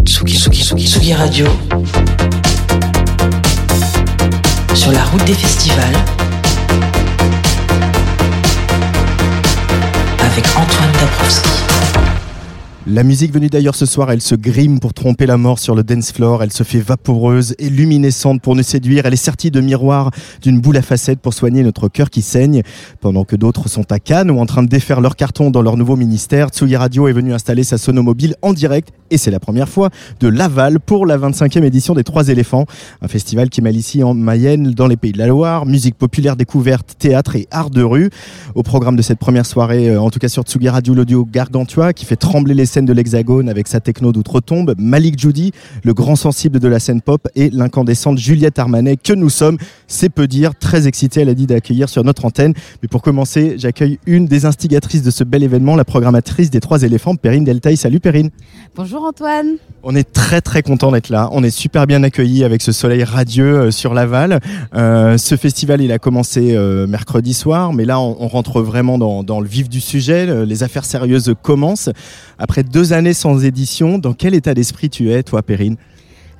Tsugi, Tsugi, Tsugi, Tsugi Radio. Sur la route des festivals. Avec Antoine Dabrowski. La musique venue d'ailleurs ce soir, elle se grime pour tromper la mort sur le dance floor, elle se fait vaporeuse et luminescente pour nous séduire, elle est sertie de miroirs d'une boule à facettes pour soigner notre cœur qui saigne. Pendant que d'autres sont à Cannes ou en train de défaire leur carton dans leur nouveau ministère, Tsugi Radio est venu installer sa sonomobile en direct, et c'est la première fois, de Laval pour la 25e édition des Trois éléphants, un festival qui mêle ici en Mayenne, dans les Pays de la Loire, musique populaire découverte, théâtre et art de rue. Au programme de cette première soirée, euh, en tout cas sur Tsugi Radio, l'audio Gargantua, qui fait trembler les scènes de l'Hexagone avec sa techno d'outre-tombe, Malik Judy, le grand sensible de la scène pop, et l'incandescente Juliette Armanet, que nous sommes, c'est peu dire, très excités, elle a dit d'accueillir sur notre antenne. Mais pour commencer, j'accueille une des instigatrices de ce bel événement, la programmatrice des Trois éléphants, Perrine Deltaï. Salut Perrine. Bonjour Antoine. On est très très content d'être là. On est super bien accueillis avec ce soleil radieux euh, sur Laval. Euh, ce festival, il a commencé euh, mercredi soir, mais là, on, on rentre vraiment dans, dans le vif du sujet. Le- Les affaires sérieuses commencent. Après deux années sans édition, dans quel état d'esprit tu es, toi, Perrine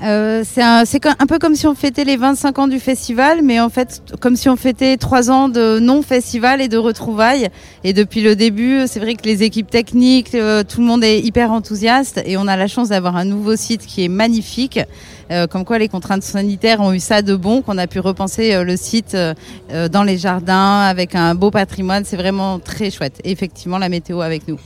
Euh, c'est un, peu comme si on fêtait les 25 ans du festival, mais en fait comme si on fêtait trois ans de non-festival et de retrouvailles. Et depuis le début, c'est vrai que les équipes techniques, euh, tout le monde est hyper enthousiaste et on a la chance d'avoir un nouveau site qui est magnifique. Euh, comme quoi les contraintes sanitaires ont eu ça de bon, qu'on a pu repenser le site dans les jardins avec un beau patrimoine. C'est vraiment très chouette. Et effectivement, la météo avec nous.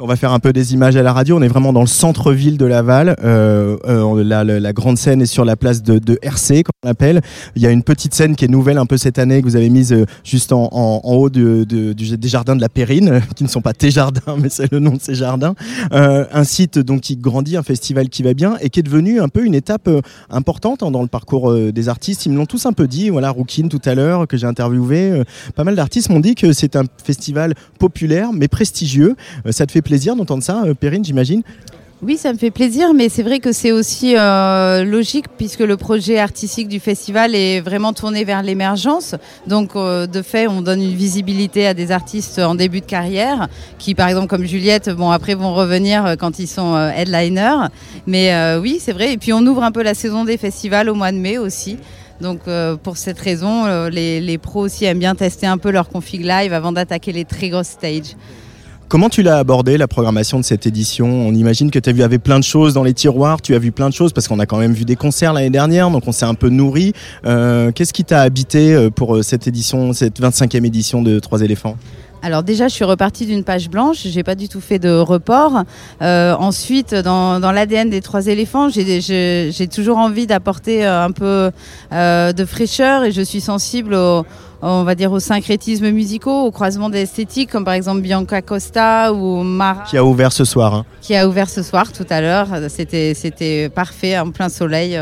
On va faire un peu des images à la radio. On est vraiment dans le centre-ville de Laval. Euh, euh, la, la- grande scène est sur la place de, de RC, comme on l'appelle. Il y a une petite scène qui est nouvelle un peu cette année que vous avez mise euh, juste en, en- en haut de- de- des jardins de la Périne, qui ne sont pas tes jardins, mais c'est le nom de ces jardins. Euh, un site donc qui grandit, un festival qui va bien et qui est devenu un peu une étape euh, importante hein, dans le parcours euh, des artistes. Ils me l'ont tous un peu dit. Voilà, Roukine tout à l'heure que j'ai interviewé. pas mal d'artistes m'ont dit que c'est un festival populaire mais prestigieux. Ça te fait plaisir d'entendre ça, euh, Perrine, j'imagine Oui, ça me fait plaisir, mais c'est vrai que c'est aussi euh, logique puisque le projet artistique du festival est vraiment tourné vers l'émergence. Donc, euh, de fait, on donne une visibilité à des artistes en début de carrière qui, par exemple, comme Juliette, bon, après vont revenir quand ils sont euh, headliners. Mais oui, c'est vrai. Et puis, on ouvre un peu la saison des festivals au mois de mai aussi. Donc, pour cette raison, les, les pros aussi aiment bien tester un peu leur config live avant d'attaquer les très grosses stages. Comment tu l'as abordé la programmation de cette édition? On imagine que tu avait plein de choses dans les tiroirs, tu as vu plein de choses parce qu'on a quand même vu des concerts l'année dernière, donc on s'est un peu nourri. Euh, Qu'est-ce qui t'a habité euh, pour euh, cette édition, cette 25e édition de Trois éléphants? Alors déjà, je suis repartie d'une page blanche. J'ai pas du tout fait de report. Euh, ensuite, dans, dans l'ADN des trois éléphants, j'ai- toujours envie d'apporter euh, un peu euh, de fraîcheur et je suis sensible au on va dire aux syncrétismes musicaux, au croisement d'esthétiques, comme par exemple Bianca Costa ou Mara, qui a ouvert ce soir hein qui a ouvert ce soir tout à l'heure. C'était c'était parfait, en plein soleil.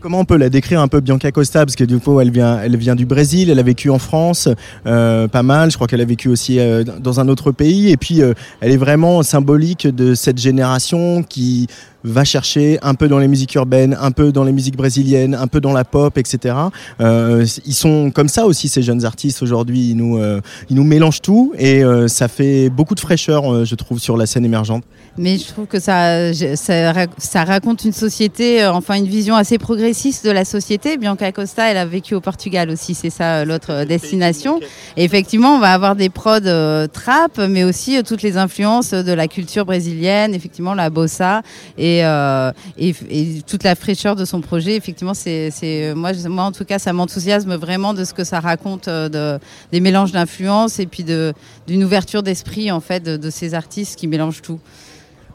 Comment on peut la décrire un peu Bianca Costa? Parce que du coup, elle vient, elle vient du Brésil, elle a vécu en France, euh, pas mal. Je crois qu'elle a vécu aussi euh, dans un autre pays. Et puis, euh, elle est vraiment symbolique de cette génération qui va chercher un peu dans les musiques urbaines, un peu dans les musiques brésiliennes, un peu dans la pop, etc. Euh, ils sont comme ça aussi ces jeunes artistes aujourd'hui. Ils nous, euh, ils nous mélangent tout et euh, ça fait beaucoup de fraîcheur, euh, je trouve, sur la scène émergente. Mais je trouve que ça, ça, ra- ça raconte une société, euh, enfin une vision assez progressiste de la société. Bianca Costa, elle a vécu au Portugal aussi, c'est ça l'autre destination. Et effectivement, on va avoir des prods euh, trap, mais aussi euh, toutes les influences de la culture brésilienne, effectivement la bossa et, euh, et, toute la fraîcheur de son projet. Effectivement, c'est, moi, moi en tout cas, ça m'enthousiasme vraiment de ce que ça raconte, euh, de, des mélanges d'influences et puis d'une ouverture d'esprit en fait de, ces artistes qui mélangent tout.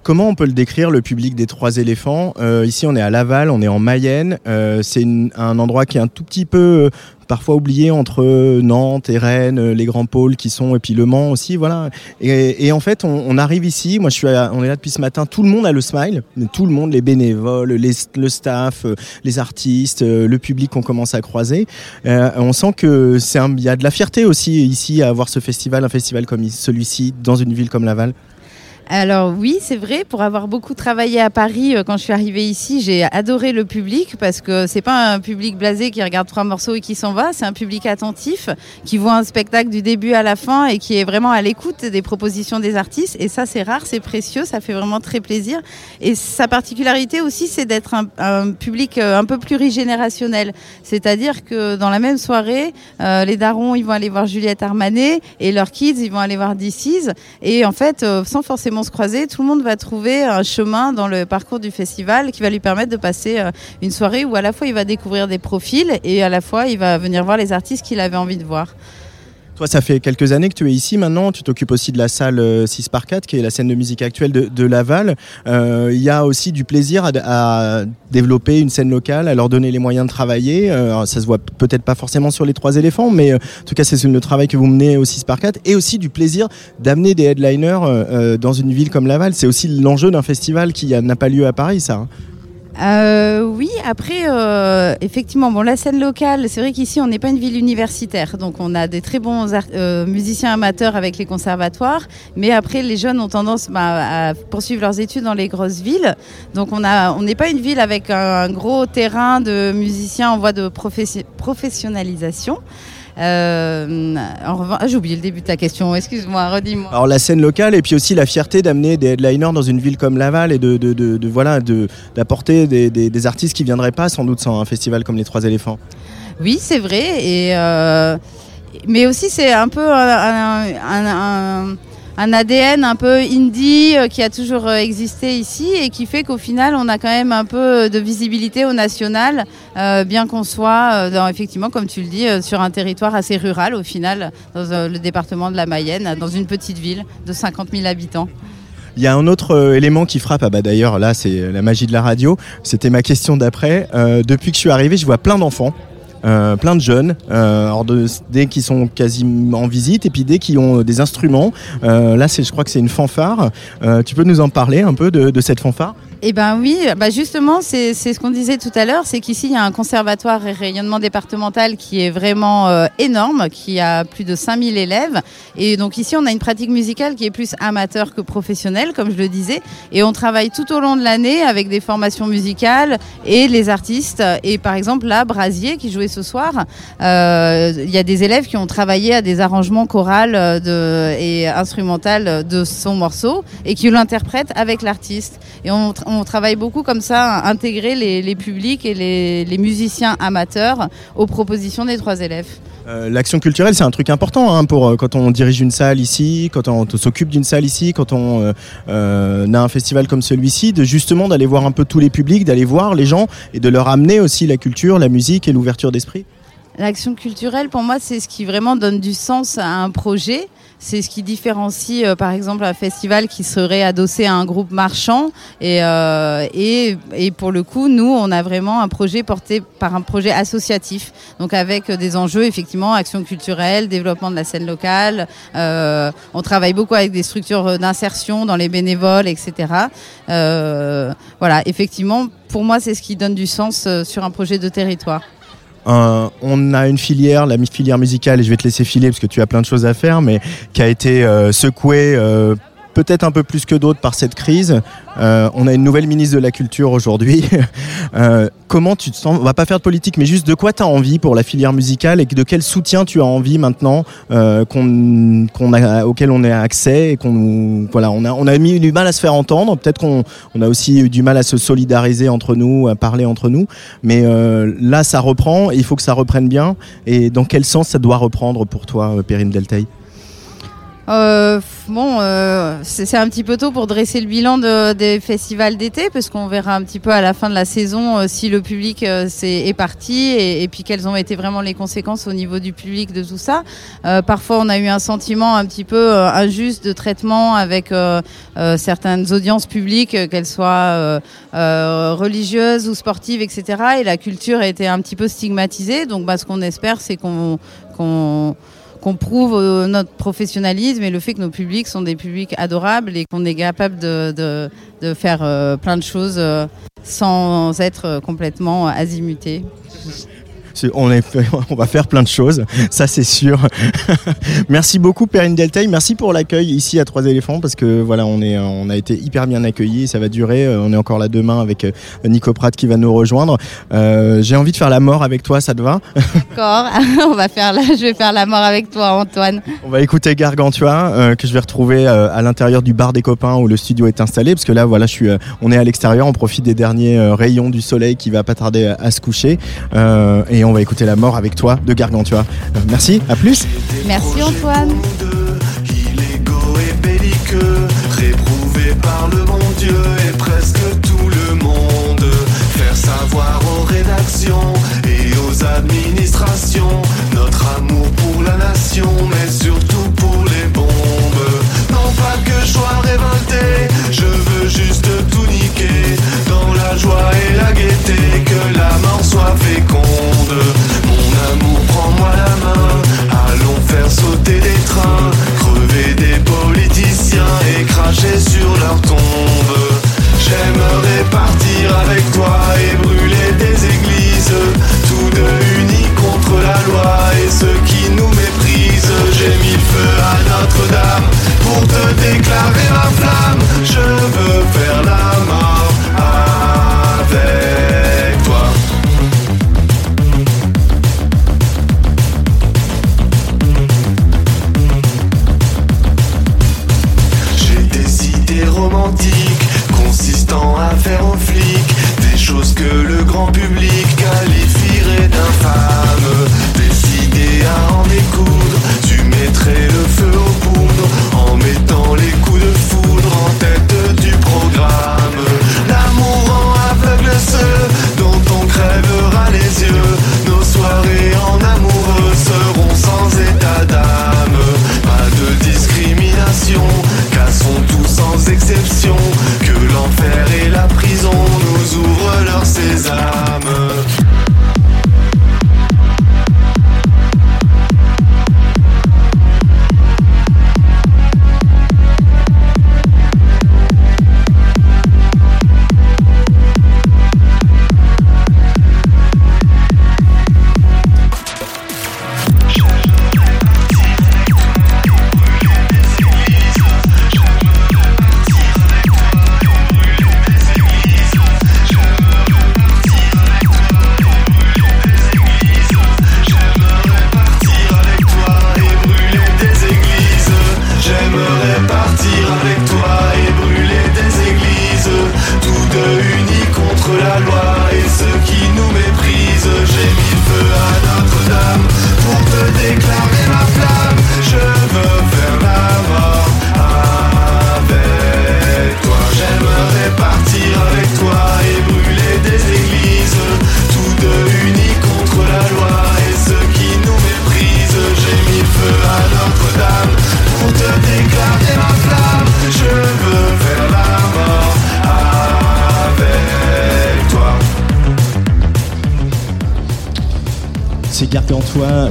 Comment on peut le décrire, le public des Trois éléphants? Euh, Ici, on est à Laval, on est en Mayenne. C'est un endroit qui est un tout petit peu parfois oublié entre Nantes et Rennes, les grands pôles qui sont, et puis Le Mans aussi, voilà. Et, en fait, on, arrive ici, moi je suis, on est là depuis ce matin, tout le monde a le smile, tout le monde, les bénévoles, le staff, les artistes, le public qu'on commence à croiser. on sent que c'est y a de la fierté aussi ici à avoir ce festival, un festival comme celui-ci dans une ville comme Laval. Alors oui, c'est vrai. Pour avoir beaucoup travaillé à Paris, euh, quand je suis arrivée ici, j'ai adoré le public parce que c'est pas un public blasé qui regarde trois morceaux et qui s'en va. C'est un public attentif qui voit un spectacle du début à la fin et qui est vraiment à l'écoute des propositions des artistes. Et ça, c'est rare, c'est précieux, ça fait vraiment très plaisir. Et sa particularité aussi, c'est d'être un, public euh, un peu plurigénérationnel. C'est-à-dire que dans la même soirée, euh, les darons, ils vont aller voir Juliette Armanet et leurs kids, ils vont aller voir DC's. Et en fait, sans forcément se croiser, tout le monde va trouver un chemin dans le parcours du festival qui va lui permettre de passer euh, une soirée où à la fois il va découvrir des profils et à la fois il va venir voir les artistes qu'il avait envie de voir. Toi, ça fait quelques années que tu es ici maintenant. Tu t'occupes aussi de la salle 6 euh, par 4, qui est la scène de musique actuelle de, Laval. Euh, il y a aussi du plaisir à, développer une scène locale, à leur donner les moyens de travailler. Euh, ça se voit peut-être pas forcément sur les trois éléphants, mais en tout cas, c'est le travail que vous menez au 6 par 4. Et aussi du plaisir d'amener des headliners dans une ville comme Laval. C'est aussi l'enjeu d'un festival qui n'a pas lieu à Paris, ça. Euh, oui, après, euh, effectivement, bon, la scène locale, c'est vrai qu'ici, on n'est pas une ville universitaire, donc on a des très bons euh, musiciens amateurs avec les conservatoires, mais après, les jeunes ont tendance bah, à poursuivre leurs études dans les grosses villes, donc on on n'est pas une ville avec un, gros terrain de musiciens en voie de professionnalisation. Euh, en revanche, ah, j'ai oublié le début de ta question. Excuse-moi, redis-moi. Alors la scène locale et puis aussi la fierté d'amener des headliners dans une ville comme Laval et de, de, de, voilà d'apporter des, des, artistes qui viendraient pas sans doute sans un festival comme les Trois Éléphants. Oui, c'est vrai. Et euh, mais aussi c'est un peu un un ADN un peu indie euh, qui a toujours euh, existé ici et qui fait qu'au final on a quand même un peu de visibilité au national, euh, bien qu'on soit effectivement, comme tu le dis, sur un territoire assez rural au final, dans le département de la Mayenne, dans une petite ville de 50 000 habitants. Il y a un autre élément qui frappe, ah bah d'ailleurs là c'est la magie de la radio, c'était ma question d'après. depuis que je suis arrivé, je vois plein d'enfants euh, plein de jeunes, euh, de, dès qui sont quasiment en visite et puis dès qui ont des instruments. Euh, là, c'est, je crois que c'est une fanfare. Euh, tu peux nous en parler un peu de cette fanfare? Eh ben oui, bah justement, c'est ce qu'on disait tout à l'heure, c'est qu'ici, il y a un conservatoire et rayonnement départemental qui est vraiment euh, énorme, qui a plus de 5000 élèves. Et donc ici, on a une pratique musicale qui est plus amateur que professionnelle, comme je le disais. Et on travaille tout au long de l'année avec des formations musicales et les artistes. Et par exemple, là, Brasier, qui jouait ce soir, euh, il y a des élèves qui ont travaillé à des arrangements chorales euh, et instrumentales de son morceau et qui l'interprètent avec l'artiste. Et on, travaille beaucoup comme ça, intégrer les, publics et les, musiciens amateurs aux propositions des trois élèves. Euh, l'action culturelle, c'est un truc important hein, pour euh, quand on dirige une salle ici, quand on, s'occupe d'une salle ici, quand on euh, a un festival comme celui-ci, de justement d'aller voir un peu tous les publics, d'aller voir les gens et de leur amener aussi la culture, la musique et l'ouverture d'esprit. L'action culturelle, pour moi, c'est ce qui vraiment donne du sens à un projet. C'est ce qui différencie, euh, par exemple, un festival qui serait adossé à un groupe marchand. Et, euh, et, et, pour le coup, nous, on a vraiment un projet porté par un projet associatif. Donc avec des enjeux, effectivement, action culturelle, développement de la scène locale. Euh, on travaille beaucoup avec des structures d'insertion dans les bénévoles, etc. Euh, voilà, effectivement, pour moi, c'est ce qui donne du sens euh, sur un projet de territoire. Euh, on a une filière, la filière musicale, et je vais te laisser filer parce que tu as plein de choses à faire, mais qui a été euh, secouée euh, peut-être un peu plus que d'autres par cette crise. Euh, on a une nouvelle ministre de la Culture aujourd'hui. Euh, comment tu te sens? On va pas faire de politique, mais juste de quoi tu as envie pour la filière musicale et de quel soutien tu as envie maintenant euh, qu'on, a, auquel on a accès et qu'on voilà, on a, on a mis du mal à se faire entendre. Peut-être qu'on on a aussi eu du mal à se solidariser entre nous, à parler entre nous. Mais là, ça reprend. Et il faut que ça reprenne bien. Et dans quel sens ça doit reprendre pour toi, Perrine Deltaï Euh, bon, euh, c'est un petit peu tôt pour dresser le bilan de- des festivals d'été, parce qu'on verra un petit peu à la fin de la saison euh, si le public euh, s'est- est parti et, puis quelles ont été vraiment les conséquences au niveau du public de tout ça. Euh, parfois, on a eu un sentiment un petit peu injuste de traitement avec certaines audiences publiques, qu'elles soient religieuses ou sportives, etc. Et la culture a été un petit peu stigmatisée. Donc, bah, ce qu'on espère, c'est qu'on qu'on qu'on prouve euh, notre professionnalisme et le fait que nos publics sont des publics adorables et qu'on est capable de, faire euh, plein de choses euh, sans être complètement azimuté. On, est fait- on va faire plein de choses, ça c'est sûr. merci beaucoup Perrine Deltaï, merci pour l'accueil ici à Trois éléphants parce que voilà on est on a été hyper bien accueillis, ça va durer. Euh, On est encore là demain avec euh, Nico Pratt qui va nous rejoindre. Euh, J'ai envie de faire la mort avec toi, ça te va? D'accord, on va faire la, je vais faire la mort avec toi, Antoine. On va écouter Gargantua euh, que je vais retrouver euh, à l'intérieur du bar des copains où le studio est installé parce que là voilà je suis on est à l'extérieur, on profite des derniers rayons du soleil qui va pas tarder à, à se coucher et on va écouter la mort avec toi de Gargantua. Euh, merci, à plus. Merci Antoine. illégaux et belliqueux, réprouvés par le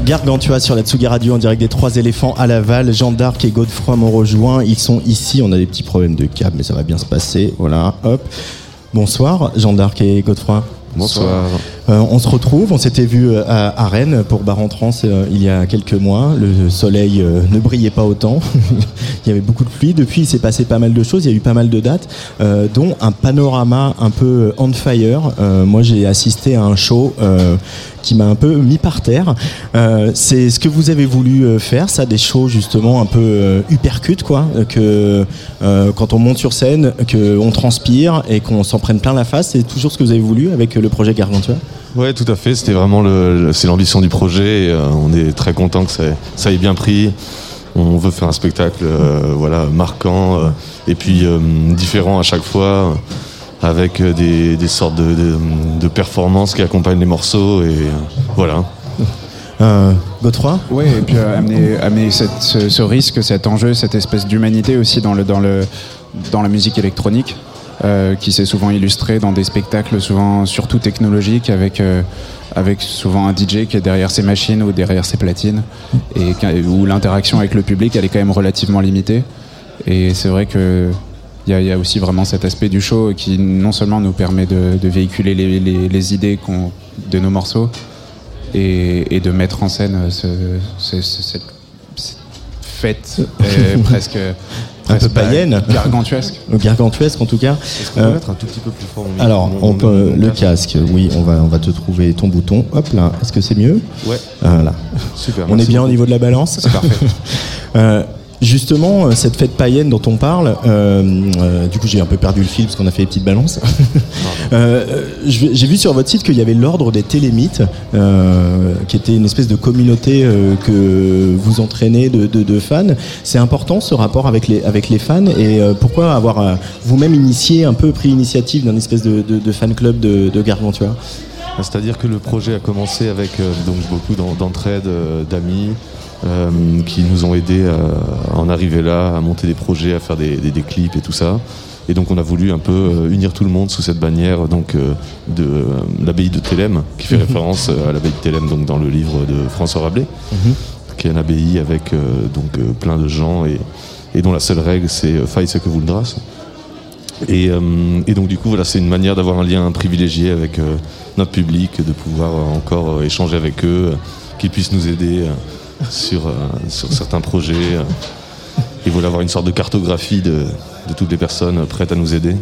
Gargantua, sur la Tsugi Radio en direct des Trois éléphants à Laval. Jean d'Arc et Godefroy m'ont rejoint. Ils sont ici. On a des petits problèmes de câble, mais ça va bien se passer. Voilà, hop. Bonsoir, Jean d'Arc et Godefroy. Bonsoir. On se retrouve, on s'était vu euh, à, Rennes pour Bar en euh, il y a quelques mois. Le soleil euh, ne brillait pas autant. il y avait beaucoup de pluie. Depuis, il s'est passé pas mal de choses. Il y a eu pas mal de dates, euh, dont un panorama un peu on fire. Euh, moi, j'ai assisté à un show euh, qui m'a un peu mis par terre. Euh, C'est ce que vous avez voulu euh, faire, ça, des shows justement un peu euh, uppercut, quoi. euh, Que euh, quand on monte sur scène, qu'on transpire et qu'on s'en prenne plein la face. C'est toujours ce que vous avez voulu avec euh, le projet Gargantua? Ouais, tout à fait. C'était vraiment le, le- c'est l'ambition du projet. et, euh, on est très content que ça, ça ait bien pris. On veut faire un spectacle euh, voilà, marquant euh, et puis euh, différent à chaque fois, avec des, des sortes de, de- de performances qui accompagnent les morceaux. Et euh, voilà. Euh, Godefroy? Oui, et puis euh, amener, amener cette- ce, ce risque, cet enjeu, cette espèce d'humanité aussi dans, le, dans, le, dans la musique électronique, euh, qui s'est souvent illustrée dans des spectacles, souvent surtout technologiques, avec, euh, avec souvent un DJ qui est derrière ses machines ou derrière ses platines, et où l'interaction avec le public, elle est quand même relativement limitée. Et c'est vrai que. Il y, y a aussi vraiment cet aspect du show qui non seulement nous permet de, de véhiculer les, les- les idées de nos morceaux, et, et de mettre en scène ce, ce- ce- cette, cette fête euh, presque, Un peu païenne. gargantuesque. Gargantuesque en tout cas. Est-ce qu'on peut Euh, mettre un tout petit peu plus fort mon Alors, mon- on peut, mon le casque, oui, on va, on va te trouver ton bouton. Hop là, est-ce que c'est mieux? Ouais, Voilà. super. On est bien au niveau de la balance C'est parfait. Euh, Justement, euh, cette fête païenne dont on parle, euh, euh, du coup j'ai un peu perdu le fil parce qu'on a fait les petites balances. J'ai vu sur votre site qu'il y avait l'ordre des télémites, qui était une espèce de communauté que vous entraînez de, fans. C'est important ce rapport avec les, fans et pourquoi avoir vous-même initié, un peu pris l'initiative d'un espèce de, fan club de, Gargantua C'est-à-dire que le projet a commencé avec beaucoup d'en- d'entraide, d'amis euh, qui nous ont aidés euh, à en arriver là, à monter des projets, à faire des, des- des clips et tout ça. Et donc on a voulu un peu euh, unir tout le monde sous cette bannière donc de l'abbaye de Thélème, qui fait référence euh, à l'abbaye de Thélème donc dans le livre de François Rabelais, qui est une abbaye avec donc plein de gens et, et dont la seule règle c'est faille ce que vous le drasse. Et, euh, et donc du coup voilà c'est une manière d'avoir un lien privilégié avec euh, notre public, de pouvoir euh, encore échanger avec eux, qu'ils puissent nous aider sur, euh, sur certains projets. euh, et voilà avoir une sorte de cartographie de, de toutes les personnes prêtes à nous aider.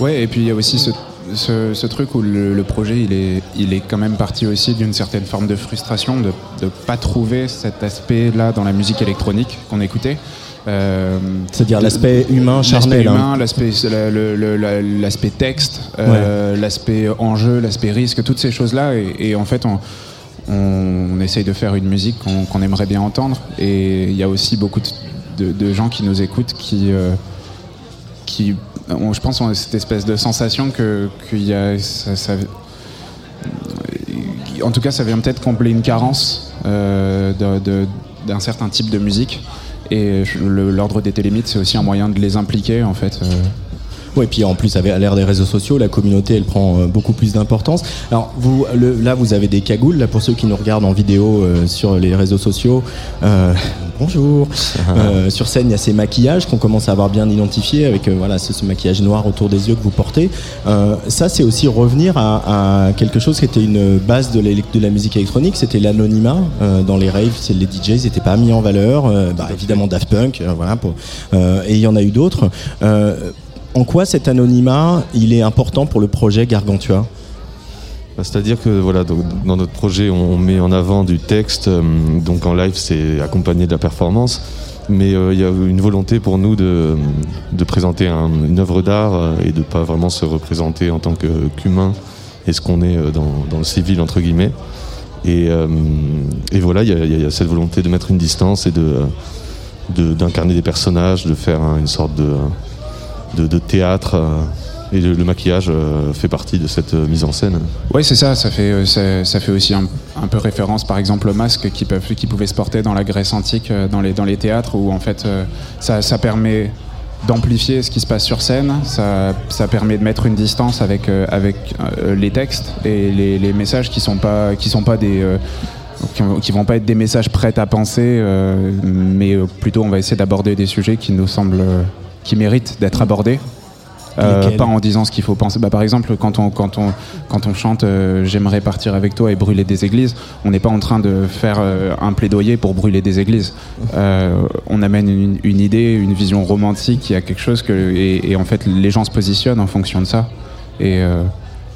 Ouais, et puis il y a aussi ce, ce- ce truc où le, le projet, il est, il est quand même parti aussi d'une certaine forme de frustration de ne pas trouver cet aspect-là dans la musique électronique qu'on écoutait. Euh, C'est-à-dire l'aspect humain charnel. L'aspect hein. humain, la- l'aspect texte, euh, l'aspect enjeu, l'aspect risque, toutes ces choses-là. Et, et en fait, on, on, essaye de faire une musique qu'on aimerait bien entendre. Et il y a aussi beaucoup de, gens qui nous écoutent qui, euh, je pense, ont cette espèce de sensation que y a, ça- en tout cas, ça vient peut-être combler une carence euh, d'un certain type de musique. Et l'ordre des télémites, c'est aussi un moyen de les impliquer, en fait. euh. Oui, puis en plus, à l'ère des réseaux sociaux, la communauté, elle prend euh, beaucoup plus d'importance. Alors, vous, le- là, vous avez des cagoules, là, pour ceux qui nous regardent en vidéo euh, sur les réseaux sociaux. Euh, bonjour. Euh, sur scène, il y a ces maquillages qu'on commence à avoir bien identifiés, avec voilà, ce, ce maquillage noir autour des yeux que vous portez. Ça, c'est aussi revenir à, à quelque chose qui était une base de, la musique électronique, c'était l'anonymat. Dans les raves, les DJs n'étaient pas mis en valeur. Bah, évidemment, Daft Punk, voilà, pour, et il y en a eu d'autres. En quoi cet anonymat, il est important pour le projet Gargantua? Bah, C'est-à-dire que voilà, dans notre projet, on, met en avant du texte, euh, donc en live, c'est accompagné de la performance, mais euh, il y a une volonté pour nous de, de présenter un- une œuvre d'art euh, et de pas vraiment se représenter en tant qu'humain et ce qu'on est dans, le civil entre guillemets. Et, voilà, il y, a- cette volonté de mettre une distance et de de- d'incarner des personnages, de faire une sorte de, de, théâtre. euh, et le, maquillage euh, fait partie de cette euh, mise en scène. Ouais, c'est ça. Ça fait, euh, ça, fait aussi un, peu référence, par exemple, aux masques qui, peuvent, qui pouvaient se porter dans la Grèce antique, dans les, dans les théâtres, où en fait, ça, ça permet d'amplifier ce qui se passe sur scène. Ça, ça permet de mettre une distance avec, avec les textes et les, messages qui sont pas, qui sont pas des qui, vont- pas être des messages prêts à penser, mais plutôt on va essayer d'aborder des sujets qui nous semblent, qui méritent d'être abordés. Euh, pas en disant ce qu'il faut penser. Bah, par exemple, quand on, quand on, quand on chante euh, J'aimerais partir avec toi et brûler des églises, on n'est pas en train de faire euh, un plaidoyer pour brûler des églises. Euh, on amène une, une idée, une vision romantique, il y a quelque chose que. Et, et en fait, les gens se positionnent en fonction de ça. Et,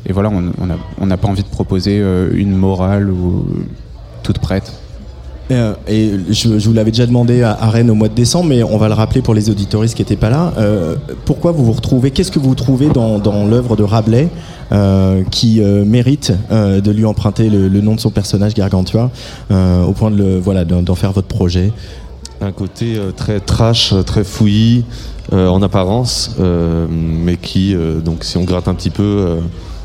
et voilà, on n'a on pas envie de proposer une morale ou toute prête. Euh, et je, vous l'avais déjà demandé à, Rennes au mois de décembre, mais on va le rappeler pour les auditoristes qui n'étaient pas là. Euh, pourquoi vous vous retrouvez Qu'est-ce que vous trouvez dans, l'œuvre de Rabelais euh, qui mérite de lui emprunter le, nom de son personnage Gargantua au point de voilà d'en faire votre projet? Un côté très trash, très fouillis en apparence, mais qui, donc, si on gratte un petit peu,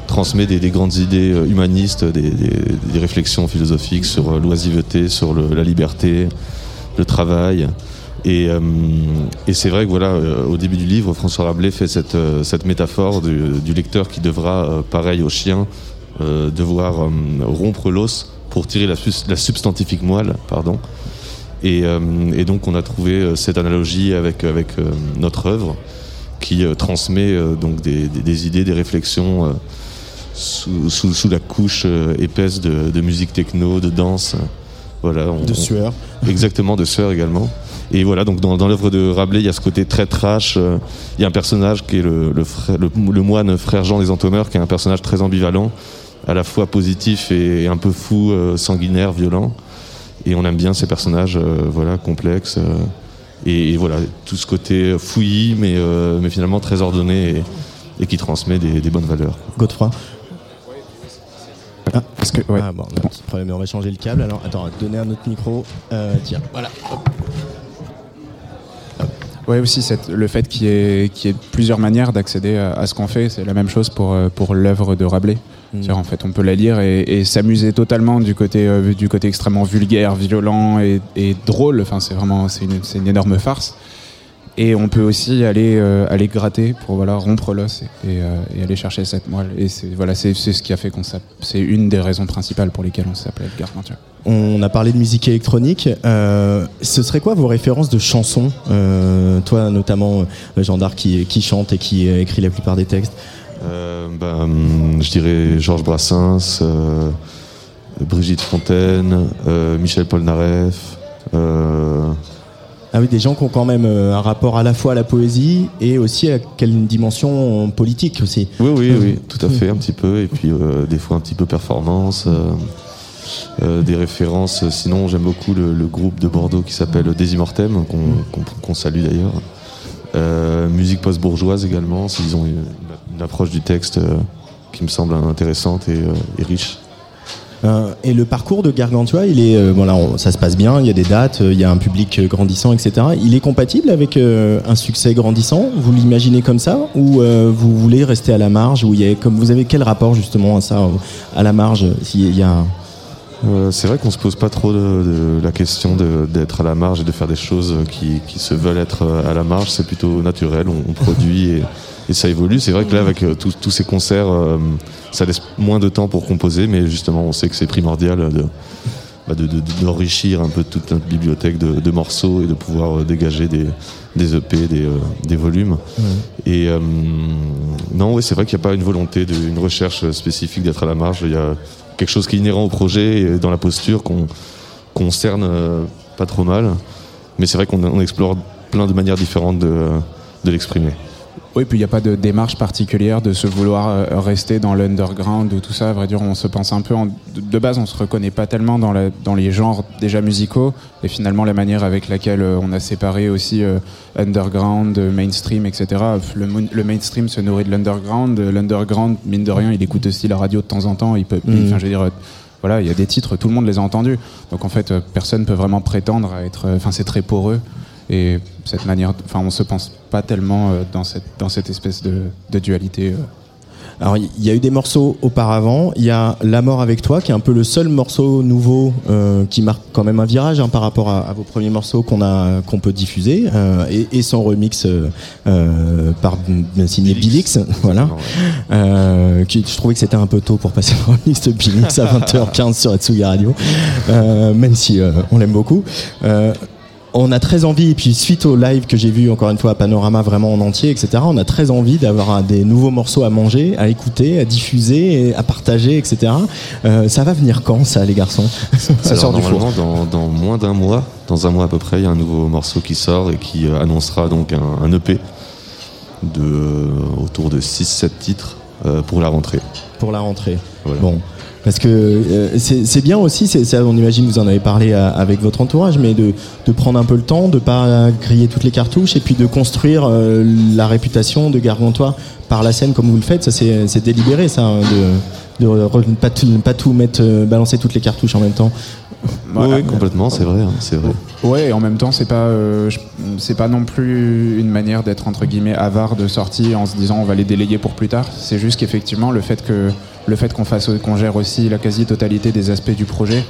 transmet des, des grandes idées euh, humanistes, des, réflexions philosophiques sur euh, l'oisiveté, sur la liberté, le travail. Et, euh, c'est vrai que voilà, au début du livre, François Rabelais fait cette, métaphore du, lecteur qui devra, pareil au chien, devoir rompre l'os pour tirer la, substantifique moelle, pardon. Et, donc on a trouvé cette analogie avec, notre œuvre qui transmet donc des, idées, des réflexions sous, sous- sous la couche euh, épaisse de, de musique techno, de danse. Voilà, on- De sueur. Exactement, de sueur également. Et voilà, donc dans, dans l'œuvre de Rabelais, il y a ce côté très trash. euh, Il y a un personnage qui est le, le, frère- le- le moine frère Jean des Entomeurs, qui est un personnage très ambivalent, à la fois positif et un peu fou, euh, sanguinaire, violent. Et on aime bien ces personnages, euh, voilà, complexes. euh, et, et voilà, tout ce côté fouillis, mais, euh, mais finalement très ordonné et, et qui transmet des, des bonnes valeurs. Godefroy. Ah, Parce que, ouais. ah, bon, on a un petit problème, on va changer le câble. Alors, attends, donner un autre micro. Euh, tiens, voilà. Ouais, aussi cette- le fait qu'il y, ait, qu'il y ait plusieurs manières d'accéder à, à ce qu'on fait, c'est la même chose pour, euh, pour l'œuvre de Rabelais. C'est-à-dire, En fait, on peut la lire et, et s'amuser totalement du côté, euh, du côté extrêmement vulgaire, violent et, et drôle. Enfin, c'est vraiment c'est une, c'est une énorme farce. Et on peut aussi aller, euh, aller gratter pour voilà, rompre l'os et, et, euh, et aller chercher cette moelle. Et c'est voilà, c'est c'est ce qui a fait qu'on C'est une des raisons principales pour lesquelles on s'appelait Edgar Gargantua. On a parlé de musique électronique. Euh, ce serait quoi vos références de chansons Euh, Toi, notamment, euh, Jean d'Arc qui, qui chante et qui euh, écrit la plupart des textes? Euh, ben, hum, je dirais Georges Brassens, euh, Brigitte Fontaine, euh, Michel Polnareff. Euh, Ah oui, des gens qui ont quand même euh, un rapport à la fois à la poésie et aussi à quelle dimension politique aussi. Oui, oui, oui, tout à fait, un petit peu. Et puis euh, des fois un petit peu performance. euh, euh, des références. Sinon, j'aime beaucoup le, le groupe de Bordeaux qui s'appelle Désimortem, qu'on qu'on- salue d'ailleurs. Euh, musique post-bourgeoise également, ils ont une, une approche du texte euh, qui me semble intéressante et, euh, et riche. Euh, et le parcours de Gargantua, il est, euh, voilà, ça se passe bien, il y a des dates, euh, il y a un public euh, grandissant, etc. Il est compatible avec un succès grandissant? Vous l'imaginez comme ça? Ou vous voulez rester à la marge a, comme vous avez quel rapport justement à ça, à la marge c'est vrai qu'on se pose pas trop la question d'être à la marge et de faire des choses qui, qui se veulent être à la marge. C'est plutôt naturel. On, on produit et, et ça évolue. C'est vrai que là, avec euh, tous ces concerts, euh, ça laisse moins de temps pour composer, mais justement, on sait que c'est primordial de bah, de- de- d'enrichir un peu toute notre bibliothèque de, de morceaux et de pouvoir euh, dégager des, des EP, des, euh, des volumes. Et non, oui, c'est vrai qu'il n'y a pas une volonté, de, une recherche spécifique d'être à la marge. Il y a quelque chose qui est inhérent au projet et dans la posture qu'on qu'on cerne pas trop mal. Mais c'est vrai qu'on on explore plein de manières différentes de, de l'exprimer. Oui, puis il n'y a pas de démarche particulière de se vouloir euh, rester dans l'underground ou tout ça. À vrai dire, on se pense un peu. En, de, base, on se reconnaît pas tellement dans, la, dans les genres déjà musicaux. Et finalement, la manière avec laquelle euh, on a séparé aussi euh, underground, mainstream, etc. Le, mainstream se nourrit de l'underground. L'underground, mine de rien, il écoute aussi la radio de temps en temps. Il peut, enfin, je veux dire. voilà, il y a des titres, tout le monde les a entendus. Donc en fait, personne peut vraiment prétendre à être. Enfin, c'est très poreux. Et cette manière, enfin, on se pense pas tellement euh, dans cette dans cette espèce de, de dualité. euh. Alors, il y a eu des morceaux auparavant. Il y a La mort avec toi, qui est un peu le seul morceau nouveau euh, qui marque quand même un virage hein, par rapport à, à vos premiers morceaux qu'on a qu'on peut diffuser euh, et, et son remix euh, par signé Bilix, voilà. Non, ouais. Euh, qui, je trouvais que c'était un peu tôt pour passer le remix de Bilix à 20h15 sur Etsugi Radio, euh, même si euh, on l'aime beaucoup. On a très envie, et puis suite au live que j'ai vu encore une fois à Panorama vraiment en entier, etc., on a très envie d'avoir des nouveaux morceaux à manger, à écouter, à diffuser, à partager, etc. Euh, ça va venir quand ça, les garçons? Ça Alors, sort du four. normalement, dans, dans moins d'un mois, dans un mois à peu près, il y a un nouveau morceau qui sort et qui euh, annoncera donc un, un EP de euh, autour de 6-7 titres euh, pour la rentrée. pour la rentrée. Voilà. Bon. Parce que euh, c'est bien aussi, ça, on imagine vous en avez parlé à- avec votre entourage, mais de, de prendre un peu le temps, de pas griller toutes les cartouches et puis de construire euh, la réputation de Gargantua par la scène comme vous le faites. Ça c'est délibéré, ça, hein, de, de re- pas, tout, pas tout mettre, euh, balancer toutes les cartouches en même temps. Oui, Ouais, complètement, c'est vrai, hein, c'est vrai. Ouais, et en même temps, c'est pas, euh, c'est pas non plus une manière d'être entre guillemets avare de sortie en se disant on va les déléguer pour plus tard. C'est juste qu'effectivement, le fait que le fait qu'on fasse, qu'on gère aussi la quasi-totalité des aspects du projet.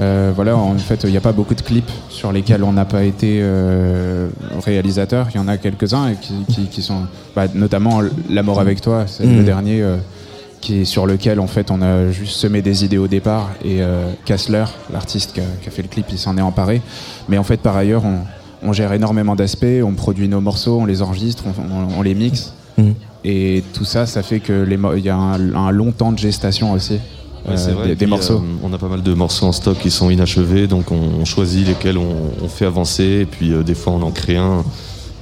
euh, voilà, en fait, il n'y a pas beaucoup de clips sur lesquels on n'a pas été euh, réalisateur. Il y en a quelques-uns qui, qui- qui sont, bah, notamment La mort avec toi, c'est le Mhm. dernier. Euh, qui est sur lequel en fait on a juste semé des idées au départ et euh, Kassler, l'artiste qui a, qui a fait le clip, il s'en est emparé. Mais en fait par ailleurs on, on gère énormément d'aspects, on produit nos morceaux, on les enregistre, on, on- on les mixe Mhm. et tout ça ça fait que les mo- il y a un, un long temps de gestation aussi Ouais, euh, vrai. des, puis, morceaux. euh, on a pas mal de morceaux en stock qui sont inachevés, donc on, on choisit lesquels on, on fait avancer. Et puis euh, des fois, on en crée un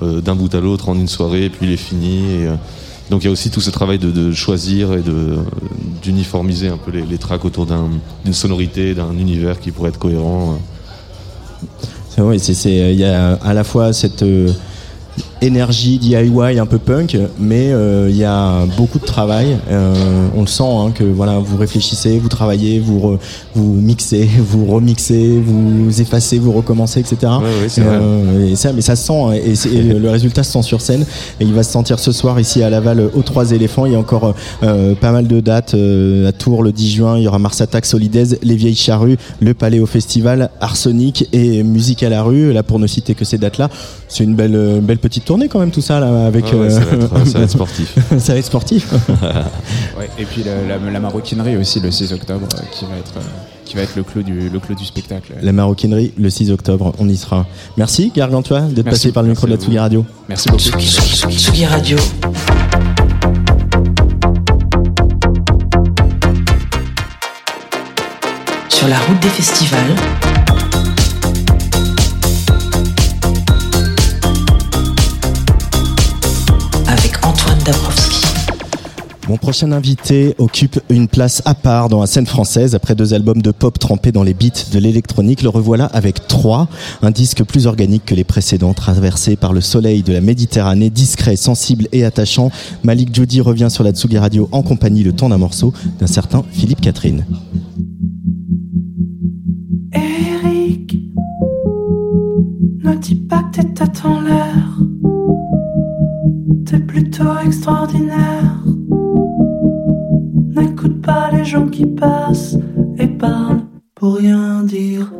euh, d'un bout à l'autre en une soirée, et puis il est fini. Et, euh, donc il y a aussi tout ce travail de, choisir et d'uniformiser un peu les, les tracks autour d'un- d'une sonorité, d'un univers qui pourrait être cohérent. C'est- il y a à la fois cette euh, énergie DIY un peu punk, mais euh, il y a beaucoup de travail. Euh, on le sent hein, que voilà, vous réfléchissez, vous travaillez, vous re- vous mixez, vous remixez, vous effacez, vous recommencez, etc. Ouais, ouais, euh, et ça, mais ça se sent hein, et, le résultat se sent sur scène. Et il va se sentir ce soir ici à Laval aux Trois Éléphants. Il y a encore euh, pas mal de dates euh, à Tours le 10 juin. Il y aura Mars Attack Solidaise, Les Vieilles Charrues, le Palais au Festival, Arsenic et Musique à la rue. Là, pour ne citer que ces dates-là, c'est une belle, euh, belle petite tournée quand même tout ça là avec. Ouais, ouais, ça, va euh, être, ça va être sportif. ça va être sportif. Ouais, et puis la, la- la maroquinerie aussi le 6 octobre euh, qui va être euh, qui va être le clou du le clou du spectacle. La maroquinerie le 6 octobre, on y sera. Merci Gargantua d'être Merci. passé par le micro de la Tsugi. Radio. Merci beaucoup. Tsugi, Tsugi, Tsugi, Tsugi Radio. Sur la route des festivals. Mon prochain invité occupe une place à part dans la scène française. Après deux albums de pop trempés dans les beats de l'électronique, le revoilà avec trois. Un disque plus organique que les précédents, traversé par le soleil de la Méditerranée, discret, sensible et attachant. Malik Judy revient sur la Tsugi Radio en compagnie le temps d'un morceau d'un certain Philippe Catherine. Eric, ne dis pas que t'es en. T'es plutôt extraordinaire. N'écoute pas les gens qui passent et parlent pour rien dire.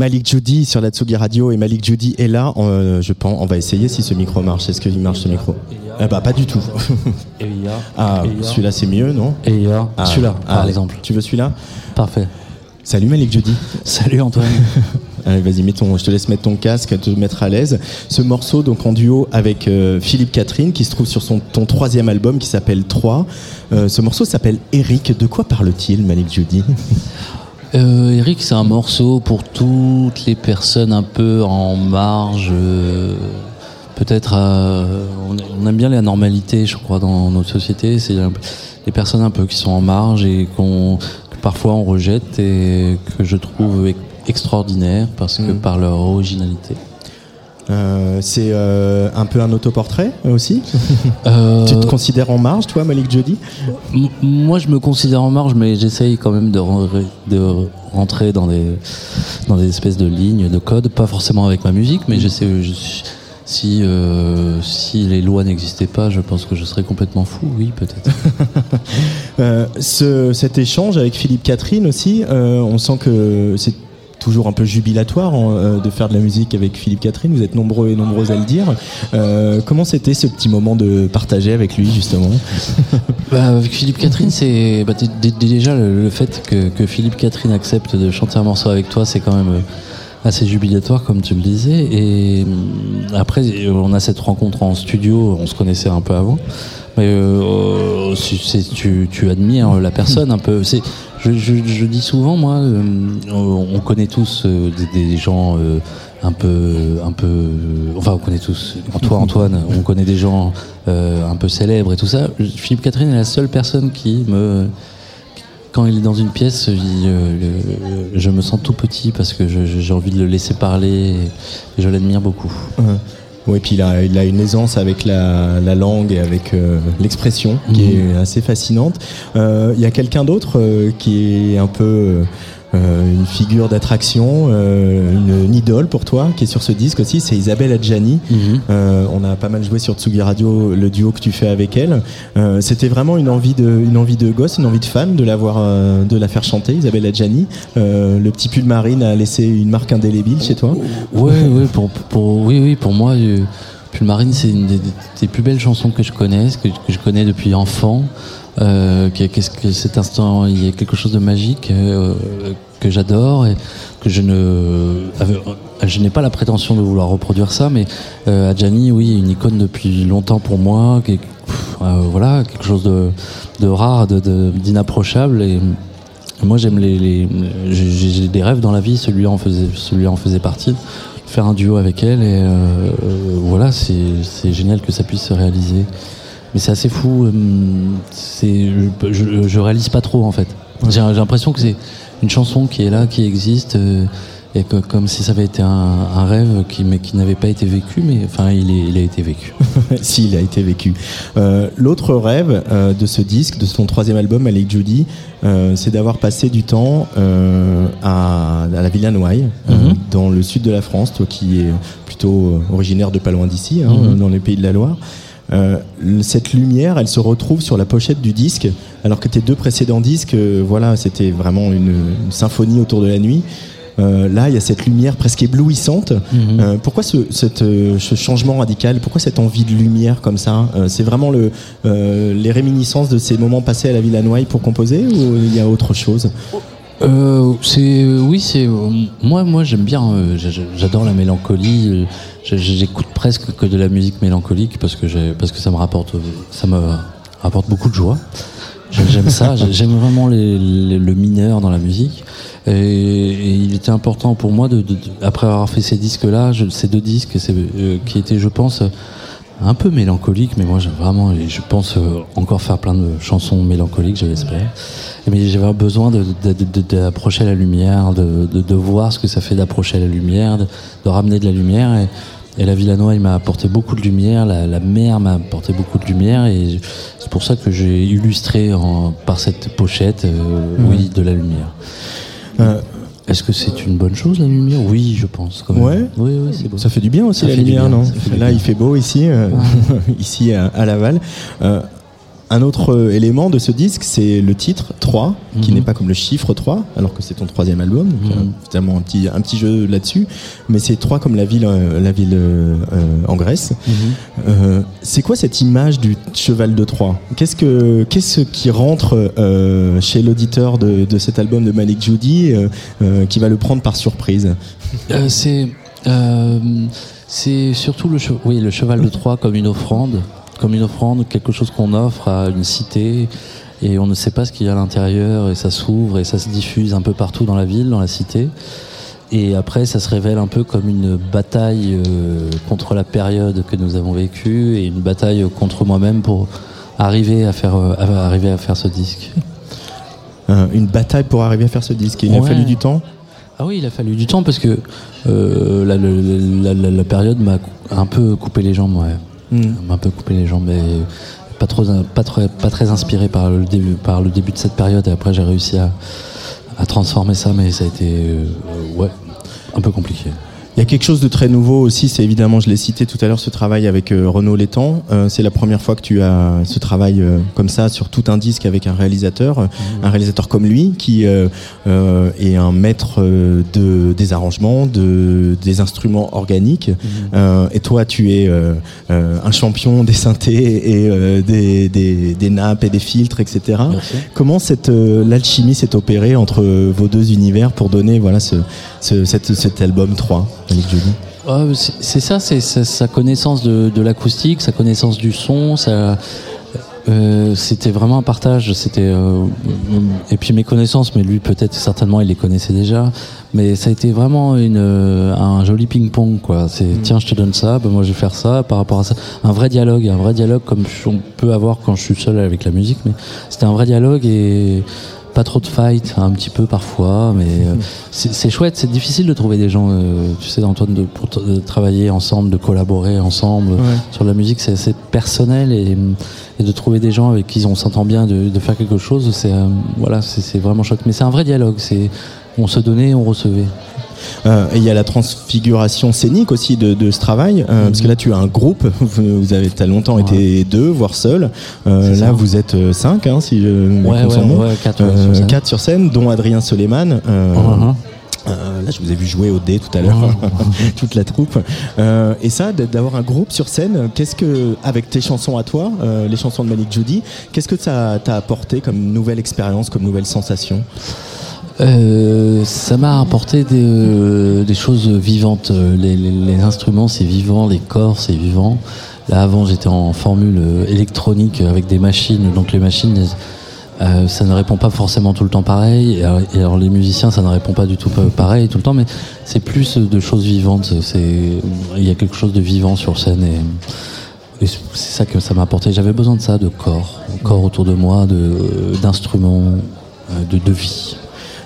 Malik Judy sur la Tsugi Radio et Malik Judy est là. Euh, je pense, on va essayer si ce micro marche. Est-ce qu'il marche ce micro Eh bah pas du tout. Ah, celui-là c'est mieux, non Et Ah, celui-là, par ah, exemple. Tu veux celui-là Parfait. Salut Malik Judy. Salut Antoine. Allez, vas-y, mets ton, je te laisse mettre ton casque, te mettre à l'aise. Ce morceau, donc en duo avec euh, Philippe Catherine, qui se trouve sur son, ton troisième album qui s'appelle 3. Euh, ce morceau s'appelle Eric. De quoi parle-t-il, Malik Judy Euh, Eric, c'est un morceau pour toutes les personnes un peu en marge. euh, Peut-être, euh, on, aime bien la normalité, je crois, dans notre société. C'est les personnes un peu qui sont en marge et qu'on que parfois on rejette et que je trouve ex- extraordinaire parce que par leur originalité. Euh, C'est euh, un peu un autoportrait euh, aussi Euh, Tu te considères en marge, toi, Malik Judy M- Moi, je me considère en marge, mais j'essaye quand même de, ren- de rentrer dans des, dans des espèces de lignes, de codes, pas forcément avec ma musique, mais j'essaie. je si, si les lois n'existaient pas, je pense que je serais complètement fou, oui, peut-être. Ce, cet échange avec Philippe Catherine aussi, on sent que c'est toujours un peu jubilatoire hein, euh, de faire de la musique avec Philippe Catherine. Vous êtes nombreux et nombreuses à le dire. Euh, comment c'était ce petit moment de partager avec lui justement Bah, avec Philippe Catherine, c'est bah, déjà le, fait que, que Philippe Catherine accepte de chanter un morceau avec toi, c'est quand même euh, assez jubilatoire, comme tu le disais. Et hum, après, on a cette rencontre en studio, on se connaissait un peu avant. Mais euh, c'est- tu, tu admires la personne un peu. Je, je, je dis souvent, moi, euh, on, on connaît tous euh, des, des gens euh, un peu, un peu. Enfin, on connaît tous. Toi, Antoine, on connaît des gens euh, un peu célèbres et tout ça. Philippe Catherine est la seule personne qui me quand il est dans une pièce, il, euh, le- je me sens tout petit parce que j'ai envie de le laisser parler et je l'admire beaucoup. Oui, puis il a, il a une aisance avec la, la langue et avec euh, l'expression qui Mhm. est assez fascinante. Euh, Il y a quelqu'un d'autre euh, qui est un peu euh, une figure d'attraction, euh, une, une idole pour toi, qui est sur ce disque aussi, c'est Isabelle Adjani. Mhm. Euh, on a pas mal joué sur Tsugi Radio le duo que tu fais avec elle. Euh, C'était vraiment une envie de, une envie de gosse, une envie de fan de la voir, euh, de la faire chanter, Isabelle Adjani. Euh, le petit pull marine a laissé une marque indélébile chez toi. Ouais, ouais, pour, pour, oui, oui, pour moi, euh, Pull Marine, c'est une des, plus belles chansons que je connaisse, que, je connais depuis enfant. Euh, qu'est-ce que cet instant, il y a quelque chose de magique euh, que j'adore et que je ne, avec- je n'ai pas la prétention de vouloir reproduire ça, mais euh, Adjani, oui, une icône depuis longtemps pour moi, qui euh, voilà, quelque chose de, de rare, de, de- d'inapprochable et moi, j'aime les, les j'ai, des rêves dans la vie. Celui-là en faisait, celui-là en faisait partie. Faire un duo avec elle et euh, euh, voilà, c'est, c'est génial que ça puisse se réaliser. Mais c'est assez fou. hum, C'est, je, réalise pas trop en fait. J'ai, j'ai l'impression que c'est une chanson qui est là, qui existe. Et que, comme si ça avait été un, un rêve qui, mais qui n'avait pas été vécu, mais enfin, il, est, il a été vécu. si, il a été vécu. Euh, L'autre rêve euh, de ce disque, de son troisième album, avec Judy, euh, c'est d'avoir passé du temps à, à la Villa Noailles, Mhm. dans le sud de la France, toi qui es plutôt originaire de pas loin d'ici, hein, Mhm. dans les pays de la Loire. Euh, cette lumière, elle se retrouve sur la pochette du disque, alors que tes deux précédents disques, euh, voilà, c'était vraiment une, une symphonie autour de la nuit. Euh, là, il y a cette lumière presque éblouissante. Mhm. Euh, pourquoi ce, cette, euh, ce changement radical? Pourquoi cette envie de lumière comme ça? Euh, C'est vraiment le, les réminiscences de ces moments passés à la Villa Noailles pour composer ou il y a autre chose? C'est oui, c'est moi moi j'aime bien j'a- j'a- j'adore la mélancolie, j'écoute presque que de la musique mélancolique parce que parce que ça me rapporte ça me rapporte beaucoup de joie. J'ai- J'aime ça, j'ai- j'aime vraiment les- les- le mineur dans la musique. Et, et il était important pour moi, de, de- de- après avoir fait ces disques-là, je- ces deux disques, c'est, euh, qui étaient, je pense, un peu mélancoliques, mais moi, j'ai vraiment, je pense euh, encore faire plein de chansons mélancoliques, je l'espère. Mais j'avais besoin de, de- de- de- d'approcher la lumière, de, de, voir ce que ça fait d'approcher la lumière, de, de ramener de la lumière. Et, et la Villanois, il m'a apporté beaucoup de lumière, la, la mer m'a apporté beaucoup de lumière, et c'est pour ça que j'ai illustré en, par cette pochette, euh, oui, de la lumière. Euh, Est-ce que c'est une bonne chose la lumière? Oui, je pense. Quand même. Ouais. Oui, oui, c'est beau. Ça fait du bien aussi Ça la lumière, bien, non? Là, il fait beau ici, euh, ici à, à Laval. Euh, un autre euh, élément de ce disque, c'est le titre 3, qui Mhm. n'est pas comme le chiffre 3, alors que c'est ton troisième album. Donc, Mhm. euh, évidemment, un petit, un petit jeu là-dessus. Mais c'est 3 comme la ville, euh, la ville euh, en Grèce. Euh, c'est quoi cette image du cheval de Troie? Qu'est-ce que qu'est-ce qui rentre euh, chez l'auditeur de, de cet album de Malik Judy qui va le prendre par surprise? C'est euh, c'est surtout le, oui, le cheval de Troie comme une offrande, comme une offrande, quelque chose qu'on offre à une cité et on ne sait pas ce qu'il y a à l'intérieur et ça s'ouvre et ça se diffuse un peu partout dans la ville, dans la cité. Et après, ça se révèle un peu comme une bataille euh, contre la période que nous avons vécue et une bataille contre moi-même pour arriver à faire, euh, arriver à faire ce disque. Euh, Une bataille pour arriver à faire ce disque. Il a fallu du temps? Ah oui, il a fallu du temps parce que la, la- la- la période m'a un peu coupé les jambes, ouais. Mm. M'a un peu coupé les jambes, mais pas trop, très, inspiré par le début, par le début de cette période. Et après, j'ai réussi à, transformer ça, mais ça a été, euh, un peu compliqué. Il y a quelque chose de très nouveau aussi, c'est évidemment, je l'ai cité tout à l'heure, ce travail avec euh, Renaud Létang. Euh, c'est la première fois que tu as ce travail euh, comme ça sur tout un disque avec un réalisateur, euh, un réalisateur comme lui, qui euh, euh, est un maître de, des arrangements, de, des instruments organiques. Euh, et toi, tu es euh, euh, un champion des synthés et euh, des, des, des nappes et des filtres, etc. Merci. Comment cette euh, l'alchimie s'est opérée entre vos deux univers pour donner voilà ce, ce- cet album 3 Malik Judy Ah, c'est ça, c'est sa, sa connaissance de, de l'acoustique, sa connaissance du son, euh, c'était vraiment un partage. C'était euh, et puis mes connaissances, mais lui peut-être certainement il les connaissait déjà. Mais ça a été vraiment une, euh, un joli ping-pong quoi. C'est tiens je te donne ça, ben moi je vais faire ça par rapport à ça. Un vrai dialogue, un vrai dialogue comme on peut avoir quand je suis seul avec la musique. Mais c'était un vrai dialogue et pas trop de fight, un petit peu parfois, mais euh, c'est chouette. C'est difficile de trouver des gens, euh, tu sais, Antoine, de, pour de travailler ensemble, de collaborer ensemble sur la musique. C'est assez personnel et, et de trouver des gens avec qui on s'entend bien, de, de faire quelque chose, c'est euh, voilà, c'est vraiment chouette. Mais c'est un vrai dialogue. C'est on se donnait, on recevait. Euh, et il y a la transfiguration scénique aussi de, de ce travail, euh, parce que là tu as un groupe, vous, vous avez t'as longtemps Ouais. été deux, voire seul. Euh, là ça. vous êtes cinq, hein, si je me Ouais, ouais, nom. quatre, sur scène. quatre sur scène, dont Adrien Soleiman. Mhm. euh, là, je vous ai vu jouer au dé tout à l'heure, toute la troupe. Euh, et ça, d'avoir un groupe sur scène, qu'est-ce que, avec tes chansons à toi, euh, les chansons de Malik Judy, qu'est-ce que ça t'a apporté comme nouvelle expérience, comme nouvelle sensation? Euh, ça m'a apporté des, euh, choses vivantes. Les, instruments, c'est vivant, les corps, c'est vivant. Là, avant, j'étais en formule électronique avec des machines. Donc, les machines, euh, ça ne répond pas forcément tout le temps pareil. Et alors, les musiciens, ça ne répond pas du tout pa- pareil tout le temps. Mais c'est plus de choses vivantes. Il y a quelque chose de vivant sur scène. Et, c'est ça que ça m'a apporté. J'avais besoin de ça, de corps, corps autour de moi, d'instruments, de, de vie.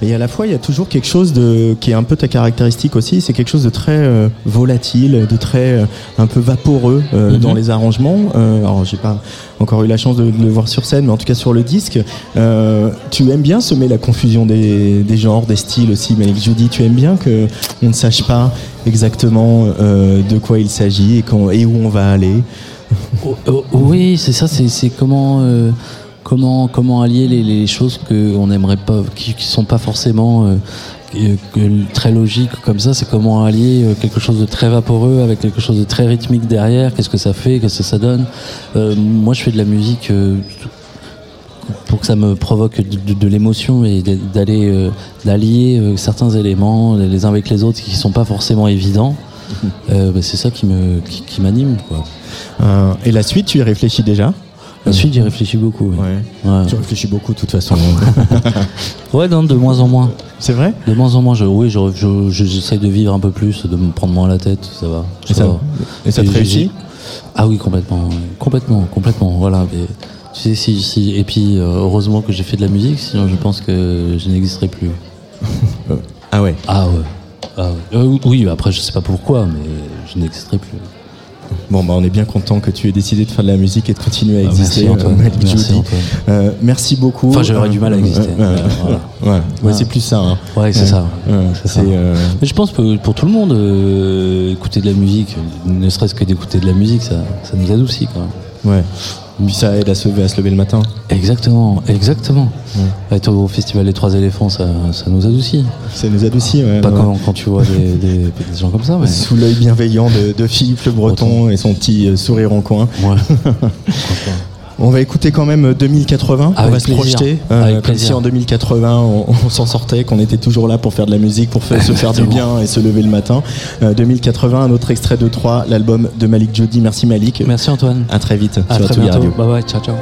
Et à la fois, il y a toujours quelque chose de, qui est un peu ta caractéristique aussi, c'est quelque chose de très euh, volatile, de très euh, un peu vaporeux euh, Mhm. dans les arrangements. Euh, alors, j'ai pas encore eu la chance de, de le voir sur scène, mais en tout cas sur le disque, euh, tu aimes bien semer la confusion des, des genres, des styles aussi. Malik Judy, tu aimes bien que on ne sache pas exactement euh, de quoi il s'agit et, et où on va aller? Oh, oh, oui, c'est ça. C'est c'est comment euh, comment comment allier les, les choses que on aimerait pas, qui, qui sont pas forcément euh, que- très logiques comme ça. C'est comment allier euh, quelque chose de très vaporeux avec quelque chose de très rythmique derrière. Qu'est-ce que ça fait? Qu'est-ce que ça donne? Euh, Moi, je fais de la musique. euh, pour que ça me provoque de, de- de l'émotion et d'aller euh, d'allier euh, certains éléments les uns avec les autres qui sont pas forcément évidents euh, bah, c'est ça qui me qui, qui m'anime quoi Euh, et la suite, tu y réfléchis déjà? Ensuite, j'y réfléchis beaucoup. oui. Ouais. Ouais. Tu réfléchis beaucoup de toute façon. Ouais, non, de moins en moins. c'est vrai? De moins en moins, je, oui, je, je- je- j'essaye de vivre un peu plus, de me prendre moins la tête, ça va. Et ça, va. et ça te réussit? Ah oui, complètement, complètement, complètement. Voilà. mais tu sais, si, si, et puis euh, heureusement que j'ai fait de la musique, sinon je pense que je n'existerais plus. Ah ouais. Ah ouais. Ah ouais. Euh, oui, après je sais pas pourquoi, mais je n'existerai plus. Bon, bah, on est bien content que tu aies décidé de faire de la musique et de continuer à Ah, exister. merci Antoine. euh, Merci. Antoine. Euh, merci beaucoup. Enfin, j'aurais du mal à Euh, exister. euh, euh, Voilà. ouais, ouais, Ouais. c'est plus ça. hein. Ouais, c'est Ouais. ça. C'est euh, Mais je pense que pour tout le monde, euh, écouter de la musique, ne serait-ce que d'écouter de la musique, ça, ça nous adoucit quand même. Ouais. Puis ça aide à se, à se lever le matin. Exactement, exactement. Être au festival des Trois éléphants, ça, ça nous adoucit. Ça nous adoucit, ouais. Pas ouais. quand, quand tu vois des, des- des gens comme ça, mais. Sous l'œil bienveillant de, de Philippe le Breton et son petit euh, sourire en coin. Ouais. On va écouter quand même 2080. on Avec va se projeter. euh, comme si en 2080 on, on s'en sortait, qu'on était toujours là pour faire de la musique, pour faire- se faire du bien et se lever le matin. Euh, 2080, un autre extrait de 3, l'album de Malik Jody. Merci Malik. Merci Antoine. À très vite À sur très bientôt. Radio. Bye bye, ciao ciao.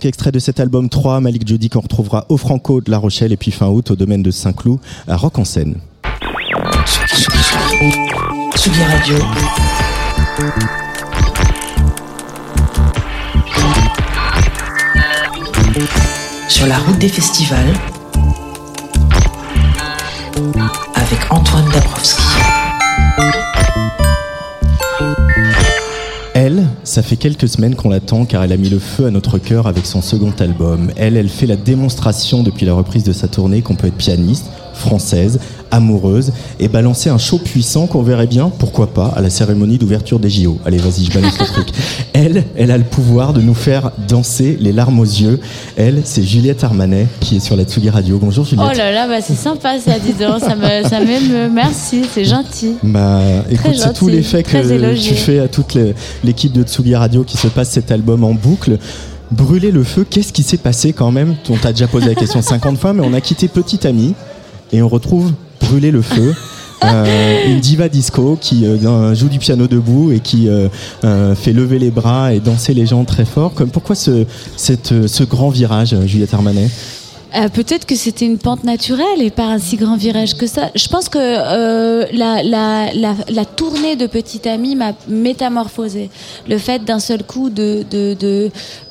Donc extrait de cet album 3, Malik Jody qu'on retrouvera au Franco de La Rochelle et puis fin août au domaine de Saint-Cloud à Rock en Seine. Radio. Sur la route des festivals. Ça fait quelques semaines qu'on l'attend car elle a mis le feu à notre cœur avec son second album. Elle, elle fait la démonstration depuis la reprise de sa tournée qu'on peut être pianiste, française, amoureuse et balancer un show puissant qu'on verrait bien, pourquoi pas, à la cérémonie d'ouverture des JO. Allez, vas-y, je balance le truc. Elle, elle a le pouvoir de nous faire danser les larmes aux yeux. Elle, c'est Juliette Armanet qui est sur la Tsugi Radio. Bonjour Juliette. Oh là là, bah c'est sympa ça, dis donc. Ça me- ça m'émeut. Merci, c'est gentil. Bah, écoute, c'est tout l'effet que tu fais à toute l'équipe de Tsugi Radio qui se passe cet album en boucle. Brûler le feu, qu'est-ce qui s'est passé quand même? On t'a déjà posé la question 50 fois, mais on a quitté Petit Ami et on retrouve Brûler le feu. Euh, une diva disco qui euh, joue du piano debout et qui euh, euh, fait lever les bras et danser les gens très fort. Comme, pourquoi ce, cette, euh, ce grand virage, Juliette Armanet? Euh, Peut-être que c'était une pente naturelle et pas un si grand virage que ça. Je pense que euh, la, la, la, tournée de Petit Ami m'a métamorphosée. Le fait d'un seul coup de, de,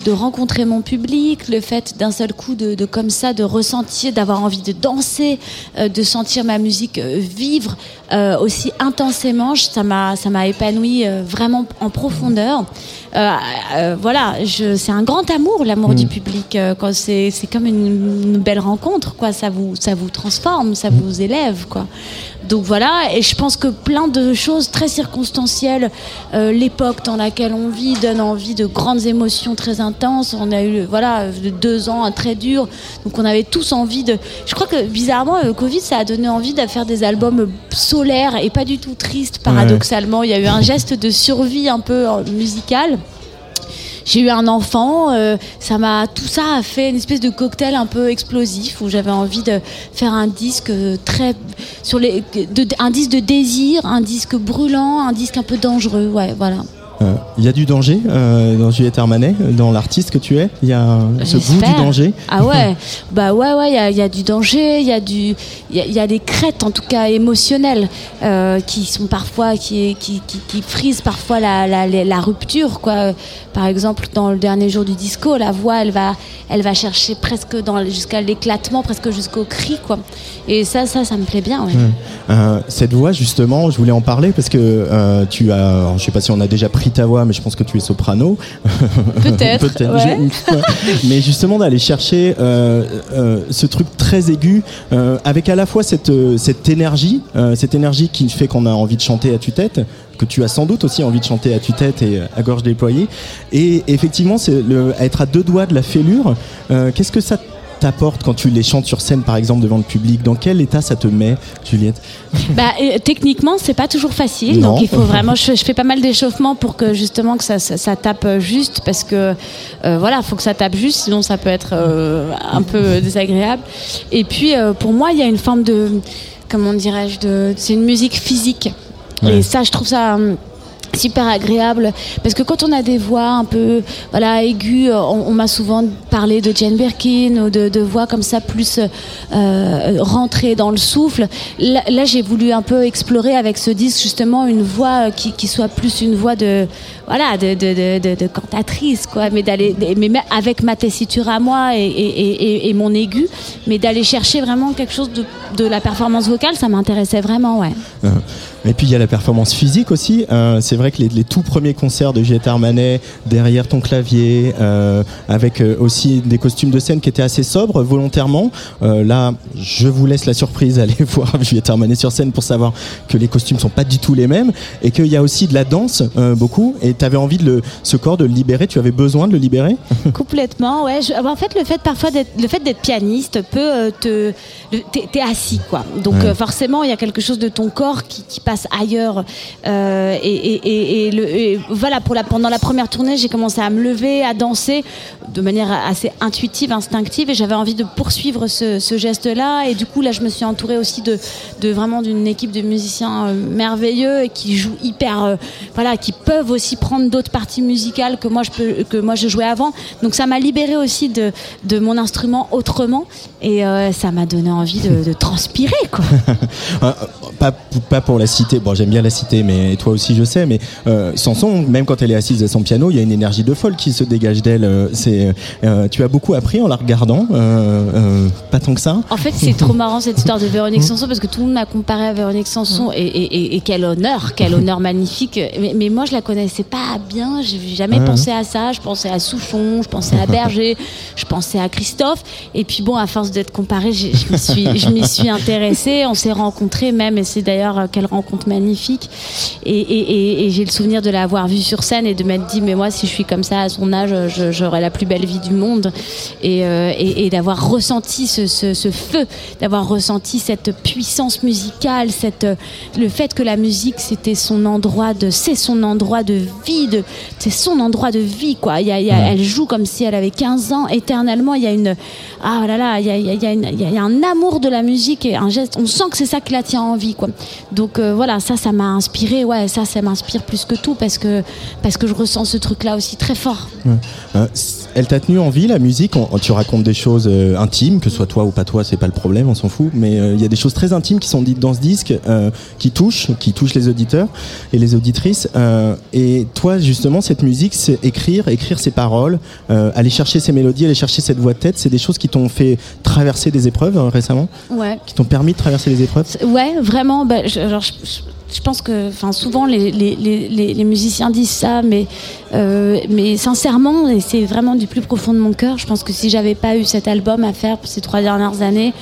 de, rencontrer mon public, le fait d'un seul coup de, comme ça, de ressentir, d'avoir envie de danser, euh, de sentir ma musique vivre aussi intensément, ça m'a ça m'a épanoui vraiment en profondeur. Euh, euh, voilà, c'est un grand amour, l'amour du public. euh, quand c'est comme une, une belle rencontre, quoi. Ça vous ça vous transforme, ça vous élève, quoi. Donc voilà, et je pense que plein de choses très circonstancielles, euh, l'époque dans laquelle on vit donne envie de grandes émotions très intenses. On a eu voilà de deux ans très durs, donc on avait tous envie de. Je crois que bizarrement, le Covid, ça a donné envie de faire des albums solaires et pas du tout tristes. Paradoxalement, il y a eu un geste de survie un peu euh, musical. J'ai eu un enfant, euh, ça m'a tout ça a fait une espèce de cocktail un peu explosif où j'avais envie de faire un disque euh, très sur les de, disque de désir, un disque brûlant, un disque un peu dangereux, voilà. Euh, Il y a du danger euh, dans Juliette Armanet, dans l'artiste que tu es? Il y a ce goût du danger? Ah ouais, bah ouais, ouais, il y a, il y a du danger, il y a du, il y a, il y a des crêtes en tout cas émotionnelles euh, qui sont parfois, qui, qui, qui, qui frisent parfois la, la, la- la rupture, quoi. Par exemple, dans le dernier jour du disco, la voix, elle va, elle va chercher presque dans jusqu'à l'éclatement, presque jusqu'au cri, quoi. Et ça, ça, ça me plaît bien, ouais. Euh, cette voix, justement, je voulais en parler parce que euh, tu as, je sais pas si on a déjà pris ta voix, mais je pense que tu es soprano. Peut-être, ouais. mais justement, d'aller chercher euh, euh, ce truc très aigu, euh, avec à la fois cette, cette énergie, cette énergie qui fait qu'on a envie de chanter à tue-tête, que tu as sans doute aussi envie de chanter à tue-tête et à gorge déployée. Et effectivement, c'est être à deux doigts de la fêlure. Qu'est-ce que ça t'apporte quand tu les chantes sur scène, par exemple, devant le public Dans quel état ça te met, Juliette Bah, euh, techniquement, c'est pas toujours facile. Non. Donc, il faut vraiment. Je, je fais pas mal d'échauffement pour que justement que ça, ça, ça tape euh, juste, parce que euh, voilà, faut que ça tape juste, sinon ça peut être euh, un peu désagréable. Et puis, pour moi, il y a une forme de, comment dirais-je, de, c'est une musique physique. Ouais. Et ça, je trouve ça. Super agréable. Parce que quand on a des voix un peu voilà aiguës on, m'a souvent parlé de Jane Birkin ou de, voix comme ça plus euh, rentrées dans le souffle. Là, j'ai voulu un peu explorer avec ce disque justement une voix qui soit plus une voix de voilà de, de, de, de- cantatrice quoi mais d'aller mais avec ma tessiture à moi et, et, et, mon aigu mais d'aller chercher vraiment quelque chose de, la performance vocale ça m'intéressait vraiment ouais Euh, Et puis il y a la performance physique aussi. Euh, c'est vrai que les, les tout premiers concerts de Juliette Armanet, derrière ton clavier, euh, avec aussi des costumes de scène qui étaient assez sobres volontairement. Là, je vous laisse la surprise d'aller voir Juliette Armanet sur scène pour savoir que les costumes sont pas du tout les mêmes et qu'il y a aussi de la danse beaucoup. Avais envie de le, ce corps de le libérer. Tu avais besoin de le libérer. Complètement, ouais. Je- en fait, le fait parfois d'être, le fait d'être pianiste peut euh, te, t'es, assis, quoi. Donc Ouais. euh, forcément, il y a quelque chose de ton corps qui, qui passe ailleurs. Euh, et, et- et- et le, et voilà, pour la, pendant la première tournée, j'ai commencé à me lever, à danser de manière assez intuitive, instinctive, et j'avais envie de poursuivre ce, ce geste-là. Et du coup, là, je me suis entourée aussi de, de vraiment d'une équipe de musiciens euh, merveilleux et qui jouent hyper, euh, voilà, qui peuvent aussi prendre apprendre d'autres parties musicales que moi je peux, que moi je jouais avant. Donc ça m'a libéré aussi de, de mon instrument autrement et euh, ça m'a donné envie de, de transpirer quoi. Euh, pas, pas pour la citer, bon j'aime bien la citer, mais toi aussi je sais, mais euh, Sanson, même quand elle est assise à son piano, il y a une énergie de folle qui se dégage d'elle. euh, C'est, euh, tu as beaucoup appris en la regardant, pas tant que ça? En fait, c'est trop marrant cette histoire de Véronique Sanson parce que tout le monde m'a comparé à Véronique Sanson et, et- et- et quel honneur, quel honneur magnifique. Mais, mais moi, je la connaissais pas bien. J'ai jamais pensé à ça. Je pensais à Souchon, je pensais à Berger, je pensais à Christophe. Et puis bon, à force d'être comparée, j'ai- je m'y suis, je m'y suis intéressée. On s'est rencontrés même, et c'est d'ailleurs euh, quelle rencontre magnifique. Et, et- et- et j'ai le souvenir de l'avoir vue sur scène et de m'être dit, mais moi, si je suis comme ça à son âge, j'aurai la plus belle vie du monde. Et, euh, d'avoir ressenti ce, ce- ce feu, d'avoir ressenti cette puissance musicale, cette, euh, le fait que la musique, c'était son endroit de, c'est son endroit de vie, de, c'est son endroit de vie, quoi. Il y a- il y a- Elle joue comme si elle avait 15 ans, éternellement. Il y a une, ah là là, il y a, il y a- une- il y un amour de la musique et un geste. On sent que c'est ça qui la tient en vie, quoi. Donc euh, voilà, ça, ça m'a inspiré. Ouais, ça, ça m'inspire plus que tout parce que, parce que je ressens ce truc-là aussi très fort. Ouais. Euh, elle t'a tenu en vie la musique On- Tu racontes des choses euh, intimes, que ce soit toi ou pas toi, c'est pas le problème, on s'en fout. Mais euh, il y a des choses très intimes qui sont dites dans ce disque, euh, qui touchent, qui touchent les auditeurs et les auditrices. Et toi, justement, cette musique, c'est écrire, écrire ses paroles, aller chercher ses mélodies, aller chercher cette voix de tête. C'est des choses qui t'ont fait traverser des épreuves euh, récemment, Ouais. qui t'ont permis de traverser les épreuves? Ouais, vraiment. bah, je, alors, je, je- je pense que, souvent les musiciens disent ça, mais, euh, mais sincèrement, et c'est vraiment du plus profond de mon cœur. Je pense que si j'avais pas eu cet album à faire pour ces trois dernières années,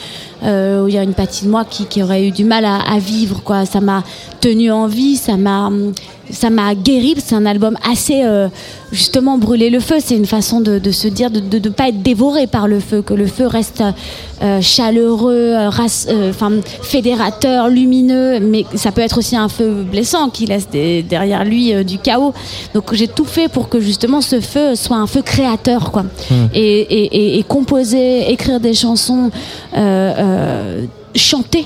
euh, où il y a une partie de moi qui, qui aurait eu du mal à, à vivre, quoi. Ça m'a tenu en vie, ça m'a, ça m'a guéri. C'est un album assez, euh, justement, brûler le feu. C'est une façon de, de se dire de ne pas être dévoré par le feu, que le feu reste euh, chaleureux, euh, race- euh, enfin, fédérateur, lumineux, mais ça peut être aussi un feu blessant qui laisse des- derrière lui euh, du chaos. Donc j'ai tout fait pour que justement ce feu soit un feu créateur, quoi. Et, et- et- et composer, écrire des chansons, euh, euh, chanter.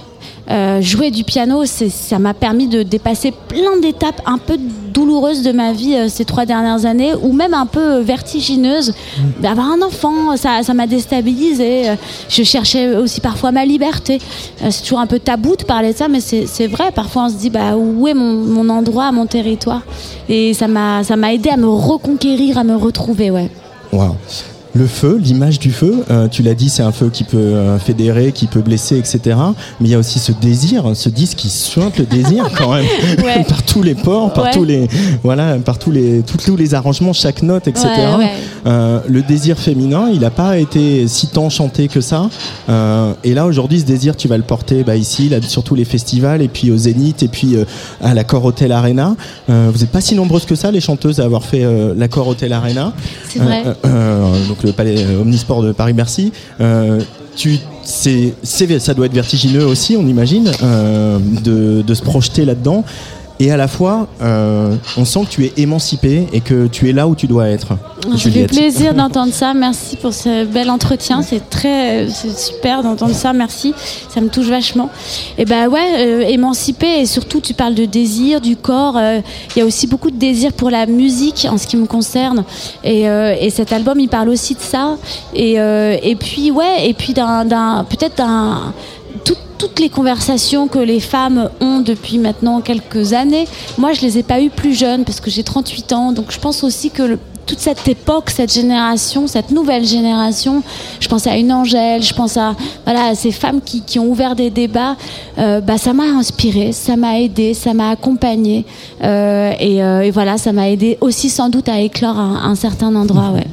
euh, jouer du piano, ça m'a permis de dépasser plein d'étapes un peu douloureuses de ma vie euh, ces trois dernières années, ou même un peu vertigineuses. D'avoir un enfant, ça ça m'a déstabilisé. Euh, Je cherchais aussi parfois ma liberté. Euh, C'est toujours un peu tabou de parler de ça, mais c'est vrai. Parfois, on se dit bah, où est mon, mon endroit, mon territoire? Et ça m'a ça aidé à me reconquérir, à me retrouver. Ouais. Waouh. Le feu, l'image du feu, euh, tu l'as dit, c'est un feu qui peut euh, fédérer, qui peut blesser, etc. Mais il y a aussi ce désir, ce disque qui suinte le désir quand même, Ouais. par tous les ports, par Ouais. tous les, voilà, par tous les, tous, tous les arrangements, chaque note, etc. Ouais, ouais. Euh, le désir féminin, il n'a pas été si tant chanté que ça. Euh, et là, aujourd'hui, ce désir, tu vas le porter bah, ici, là, sur tous les festivals, et puis au Zénith, et puis euh, à l'Accor Hotel Arena. Euh, vous n'êtes pas si nombreuses que ça, les chanteuses, à avoir fait euh, l'Accor Hotel Arena. C'est vrai. Le palais euh, Omnisport de Paris-Bercy. Euh, ça doit être vertigineux aussi, on imagine, euh, de se projeter là-dedans. Et à la fois, euh, on sent que tu es émancipé et que tu es là où tu dois être. Fait Juliette. plaisir d'entendre ça. Merci pour ce bel entretien. C'est très, c'est super d'entendre ça. Merci. Ça me touche vachement. Et ben ouais, euh, émancipé et surtout tu parles de désir, du corps. euh, Il y a aussi beaucoup de désir pour la musique en ce qui me concerne. Et, euh, et cet album, il parle aussi de ça. Et, euh, et puis ouais, et puis d'un peut-être d'un tout- toutes les conversations que les femmes ont depuis maintenant quelques années, moi je les ai pas eues plus jeunes parce que j'ai 38 ans, donc je pense aussi que le- toute cette époque, cette génération, cette nouvelle génération, je pense à une Angèle, je pense à, voilà, à ces femmes qui, qui ont ouvert des débats, euh, bah, ça m'a inspiré, ça m'a aidé, ça m'a accompagné et, euh, et voilà, ça m'a aidé aussi sans doute à éclore un, un certain endroit. Ouais.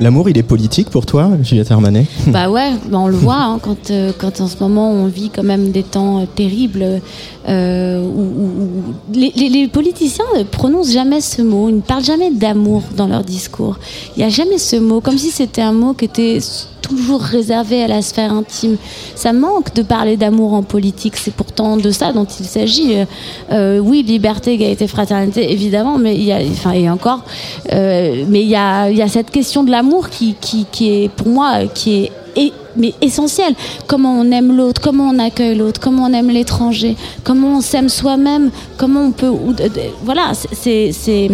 L'amour, il est politique pour toi, Juliette Hermanet Bah ouais, bah on le voit hein, quand, euh, quand en ce moment on vit quand même des temps euh, terribles euh, où, les, politiciens ne prononcent jamais ce mot, ils ne parlent jamais d'amour dans leur discours. Il n'y a jamais ce mot, comme si c'était un mot qui était toujours réservé à la sphère intime. Ça manque de parler d'amour en politique, c'est pourtant de ça dont il s'agit. Euh, oui, liberté, égalité, fraternité, évidemment, mais il y a, enfin, et encore, mais il y a, cette question de l'amour qui, est, pour moi, qui est, est mais essentiel. Comment on aime l'autre, comment on accueille l'autre, comment on aime l'étranger, comment on s'aime soi-même, comment on peut. de- de- voilà, c'est c'est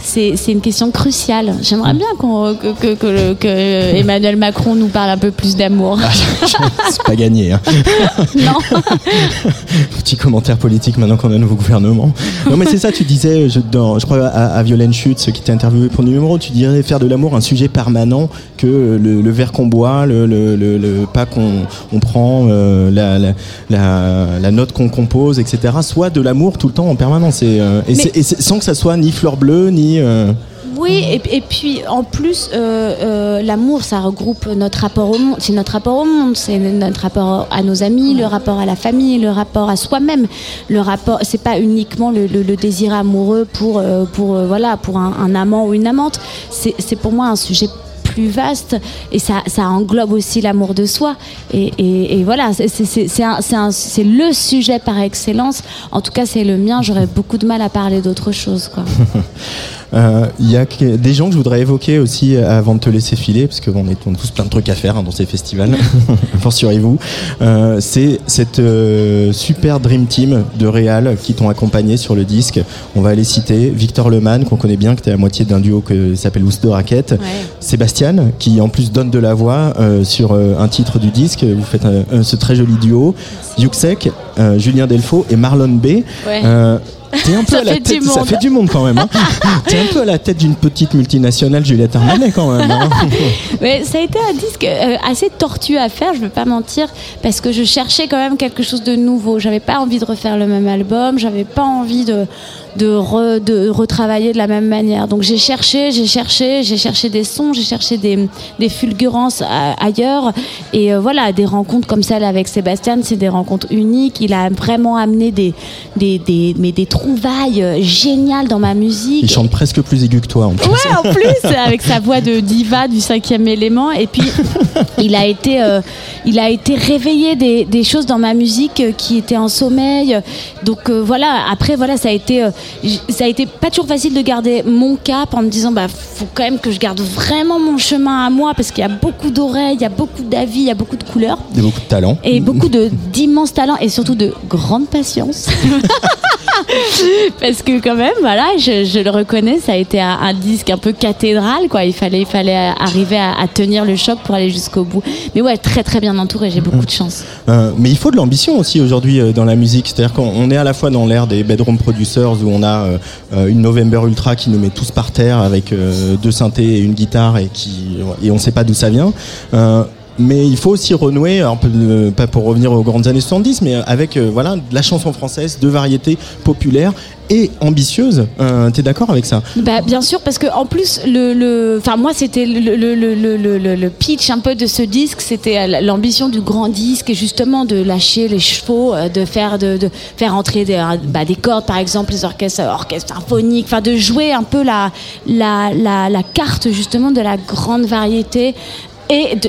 c'est c'est une question cruciale. J'aimerais bien qu'on que, que, que Emmanuel Macron nous parle un peu plus d'amour. C'est pas gagné. Hein. non. Petit commentaire politique maintenant qu'on a un nouveau gouvernement. Non mais c'est ça, tu disais, je, dans, je crois à, à Violaine Schutz qui t'a interviewé pour numéro, tu dirais faire de l'amour un sujet permanent que le, le verre qu'on boit, le, le, le- pas qu'on on prend, euh, la, la, la, la note qu'on compose, etc. Soit de l'amour tout le temps en permanence et, euh, et et sans que ça soit ni fleur bleue ni... euh, Oui, et, et puis en plus, euh, euh, l'amour, ça regroupe notre rapport au monde. C'est notre rapport au monde, c'est notre rapport à nos amis, le rapport à la famille, le rapport à soi-même. Le rapport, c'est pas uniquement le, le- le désir amoureux pour, pour voilà, pour un, un amant ou une amante. C'est pour moi un sujet plus vaste et ça, englobe aussi l'amour de soi. Et, et- voilà c'est- le sujet par excellence. En tout cas c'est le mien. J'aurais beaucoup de mal à parler d'autre chose quoi Il y a que- des gens que je voudrais évoquer aussi euh, avant de te laisser filer, parce qu'on est, on a tous plein de trucs à faire hein, dans ces festivals, rassurez-vous. Euh, c'est cette euh, super Dream Team de Réal qui t'ont accompagné sur le disque. On va les citer. Victor Leman, qu'on connaît bien, qui est la moitié d'un duo qui s'appelle Ousse de Raquette. Sébastien, qui en plus donne de la voix euh, sur euh, un titre du disque. Vous faites ce très joli duo. Yuxek, euh, Julien Delfaux et Marlon B. Ouais. T'es un peu Ça à la fait du tête, ça monde. fait du monde quand même. Hein. T'es un peu à la tête d'une petite multinationale, Juliette Armanet quand même. hein. Mais ça a été un disque euh, assez tortueux à faire, je ne vais pas mentir, parce que je cherchais quand même quelque chose de nouveau. J'avais pas envie de refaire le même album, j'avais pas envie de, de, re- de retravailler de la même manière. Donc j'ai cherché, j'ai cherché, j'ai cherché des sons, j'ai cherché des, des fulgurances a- ailleurs. Et euh, voilà, des rencontres comme celle avec Sébastien, c'est des rencontres uniques. Il a vraiment amené des, des, des, mais des trouvailles euh, géniales dans ma musique. Il chante presque plus aigu que toi en plus. Ouais, en plus, avec sa voix de diva du cinquième élément. Et puis, il a été, euh, il a été réveillé des, des choses dans ma musique euh, qui étaient en sommeil. Donc euh, voilà. Après, voilà, ça a été, euh, ça a été pas toujours facile de garder mon cap en me disant, bah, faut quand même que je garde vraiment mon chemin à moi parce qu'il y a beaucoup d'oreilles, il y a beaucoup d'avis, il y a beaucoup de couleurs. A beaucoup de talent. Et beaucoup de d'immenses talents et surtout de grande patience. Parce que quand même, voilà, je, je le reconnais, ça a été un, un disque un peu cathédral, quoi. Il fallait, il fallait arriver à, à tenir le choc pour aller jusqu'au bout. Mais ouais, très très bien entouré, j'ai beaucoup de chance. Euh, mais il faut de l'ambition aussi aujourd'hui euh, dans la musique. C'est-à-dire qu'on on est à la fois dans l'ère des bedroom producers où on a euh, euh, une November Ultra qui nous met tous par terre avec euh, deux synthés et une guitare et qui et on sait pas d'où ça vient. Euh, mais il faut aussi renouer, euh, pas pour revenir aux grandes années 70, mais avec euh, voilà la chanson française, de variété populaire et ambitieuse. Euh, T'es d'accord avec ça? Bah, bien sûr, parce que en plus, le, enfin moi, c'était le, le, le, pitch un peu de ce disque, c'était euh, l'ambition du grand disque et justement de lâcher les chevaux, euh, de faire de, de faire entrer des, euh, bah, des cordes, par exemple, les orchestres, orchestres symphoniques, de jouer un peu la, la, la, la carte justement de la grande variété.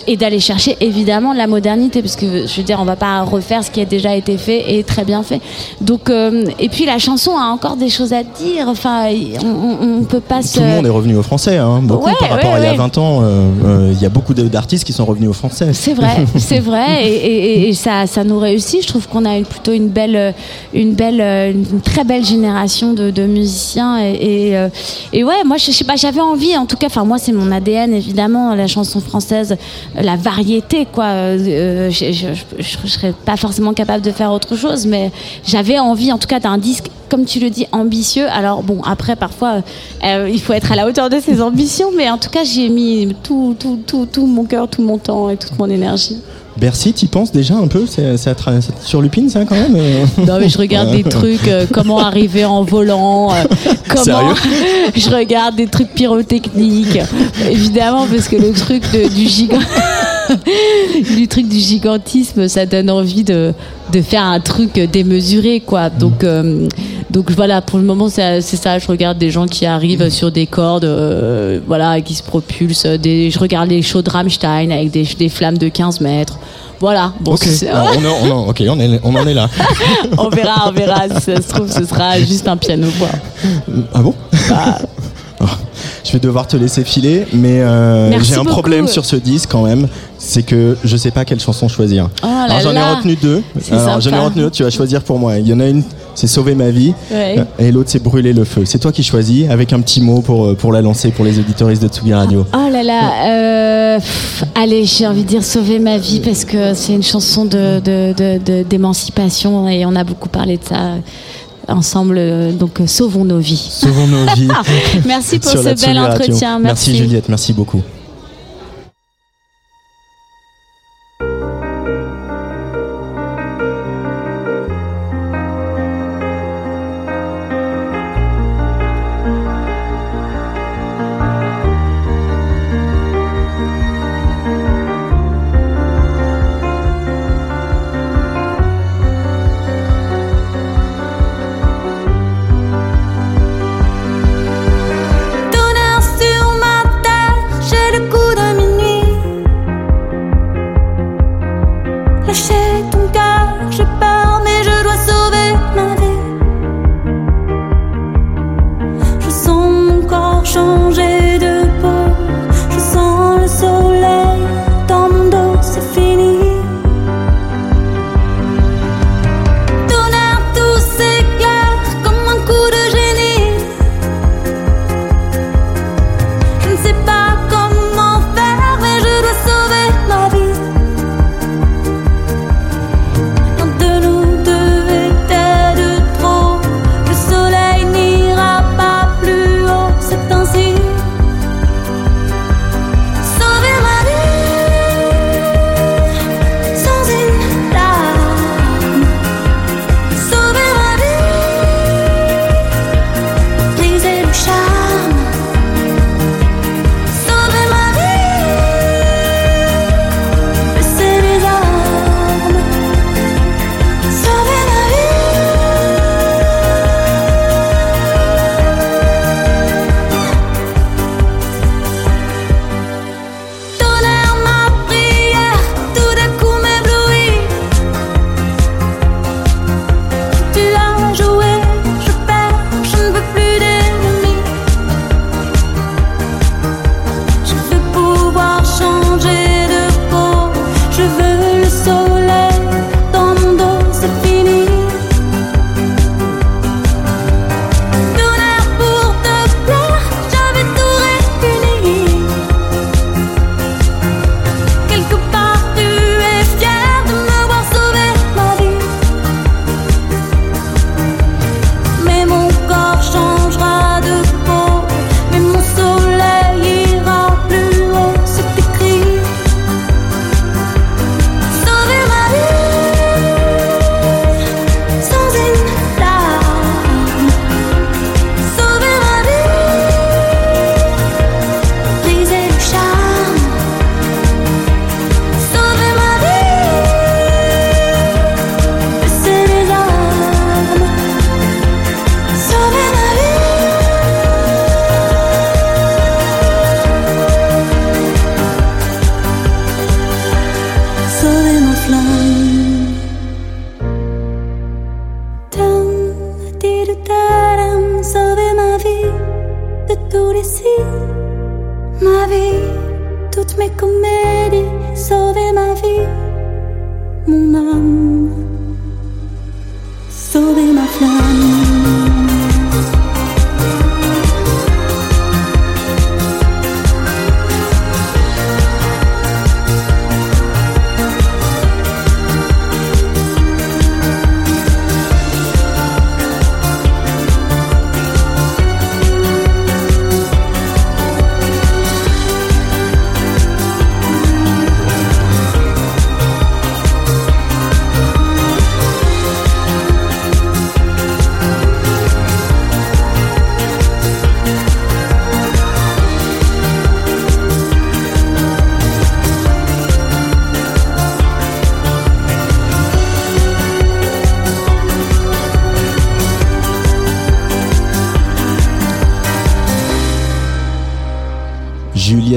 Et, d'aller chercher évidemment la modernité parce que je veux dire on va pas refaire ce qui a déjà été fait et très bien fait donc euh, et puis la chanson a encore des choses à dire enfin on, on peut pas se Tout le monde est revenu au français, hein, beaucoup Ouais, par rapport ouais, à il y a ouais. 20 ans. euh, euh, Il y a beaucoup d'artistes qui sont revenus au français. C'est vrai, c'est vrai, et, et- et ça, ça nous réussit. Je trouve qu'on a une, plutôt une belle, une belle, une très belle génération de, de musiciens. Et, et, et ouais, moi, je sais pas, j'avais envie, en tout cas, enfin moi, c'est mon ADN évidemment, la chanson française, euh, la variété, quoi. Euh, je, je, je serais pas forcément capable de faire autre chose, mais j'avais envie, en tout cas, d'un disque. Comme tu le dis, ambitieux. Alors bon, après, parfois, euh, il faut être à la hauteur de ses ambitions, mais en tout cas, j'y ai mis tout, tout, tout, tout mon cœur, tout mon temps et toute mon énergie. Bercy, t'y penses déjà un peu C'est ça tra- ça quand même euh Non mais je regarde des trucs, euh, comment arriver en volant, euh, comment je regarde des trucs pyrotechniques, évidemment parce que le truc de- du gigant, du truc du gigantisme, ça donne envie de, de faire un truc démesuré quoi. Donc euh, donc voilà, pour le moment c'est c'est ça, je regarde des gens qui arrivent sur des cordes, euh, voilà, qui se propulsent, des, je regarde les shows de Rammstein avec des, des flammes de 15 mètres. Voilà, bon, on, est- on est- ok, on, est- on en est là. on verra, on verra. Si ça se trouve, ce sera juste un piano. Ah bon? Bah. Je vais devoir te laisser filer, mais euh, j'ai un beaucoup. problème sur ce disque quand même. C'est que je sais pas quelle chanson choisir. Oh Alors j'en ai retenu deux. Alors j'en ai retenu deux. Tu vas choisir pour moi. Il y en a une, c'est Sauver ma vie, Ouais. euh, et l'autre c'est Brûler le feu. C'est toi qui choisis, avec un petit mot pour euh, pour la lancer pour les auditoristes de Tsugi Radio. Oh là là, euh, pff, allez, j'ai envie de dire sauver ma vie parce que c'est une chanson de, de- de- de- d'émancipation et on a beaucoup parlé de ça ensemble. euh, Donc, euh, sauvons nos vies. Sauvons nos vies. Merci pour ce bel entretien. Merci Merci. Juliette, merci beaucoup.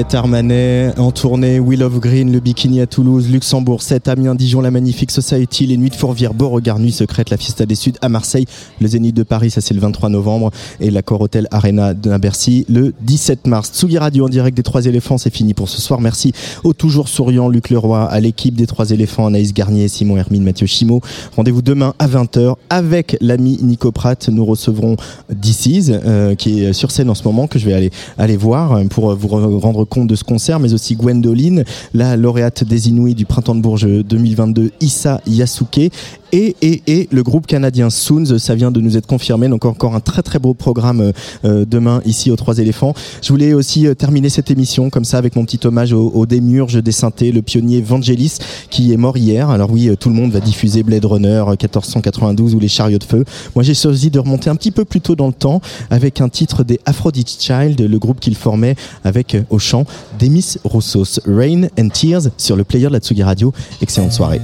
Juliette en tournée, Will of Green, le Bikini à Toulouse, Luxembourg, 7 Amiens, Dijon, la Magnifique Society, les Nuits de Fourvière, Beauregard, Nuit Secrète, la Fiesta des Suds à Marseille, le Zénith de Paris, ça c'est le 23 novembre, et l'accord Hotel Arena de Bercy le 17 mars. Tsugi Radio en direct des Trois éléphants, c'est fini pour ce soir. Merci au toujours souriant Luc Leroy, à l'équipe des Trois éléphants, Anaïs Garnier, Simon Hermine, Mathieu Chimo. Rendez-vous demain à 20h avec l'ami Nico Pratt. Nous recevrons DC's, euh, qui est sur scène en ce moment, que je vais aller, aller voir euh, pour vous re- rendre compte de ce concert, mais aussi Gwendoline, la lauréate des Inouïs du Printemps de Bourges 2022, Issa Yasuke, et, et, et le groupe canadien Soons, ça vient de nous être confirmé, donc encore un très très beau programme euh, euh, demain ici aux Trois éléphants. Je voulais aussi euh, terminer cette émission comme ça avec mon petit hommage au, au démurge des synthés, le pionnier Vangelis qui est mort hier. Alors oui, euh, tout le monde va diffuser Blade Runner euh, 1492 ou les chariots de feu. Moi j'ai choisi de remonter un petit peu plus tôt dans le temps avec un titre des Aphrodite Child, le groupe qu'il formait avec euh, au chant Demis Roussos, Rain and Tears sur le player de la Tsugi Radio. Excellente soirée.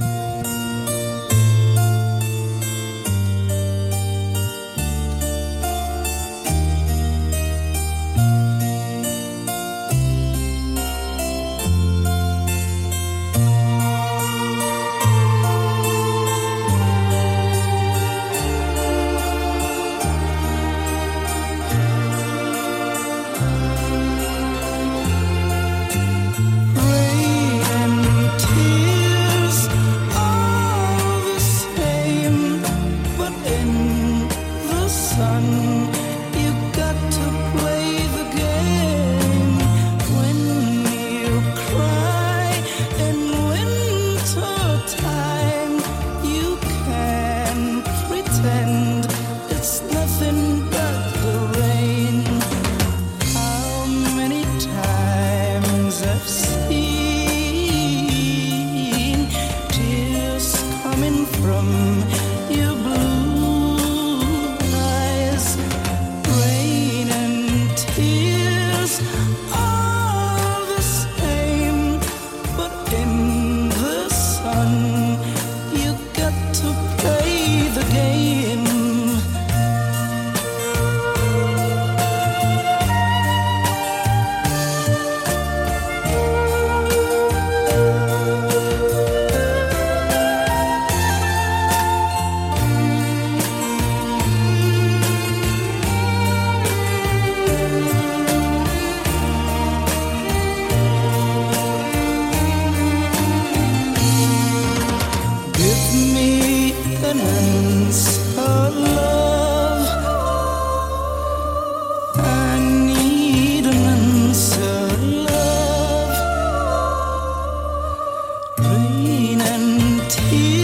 You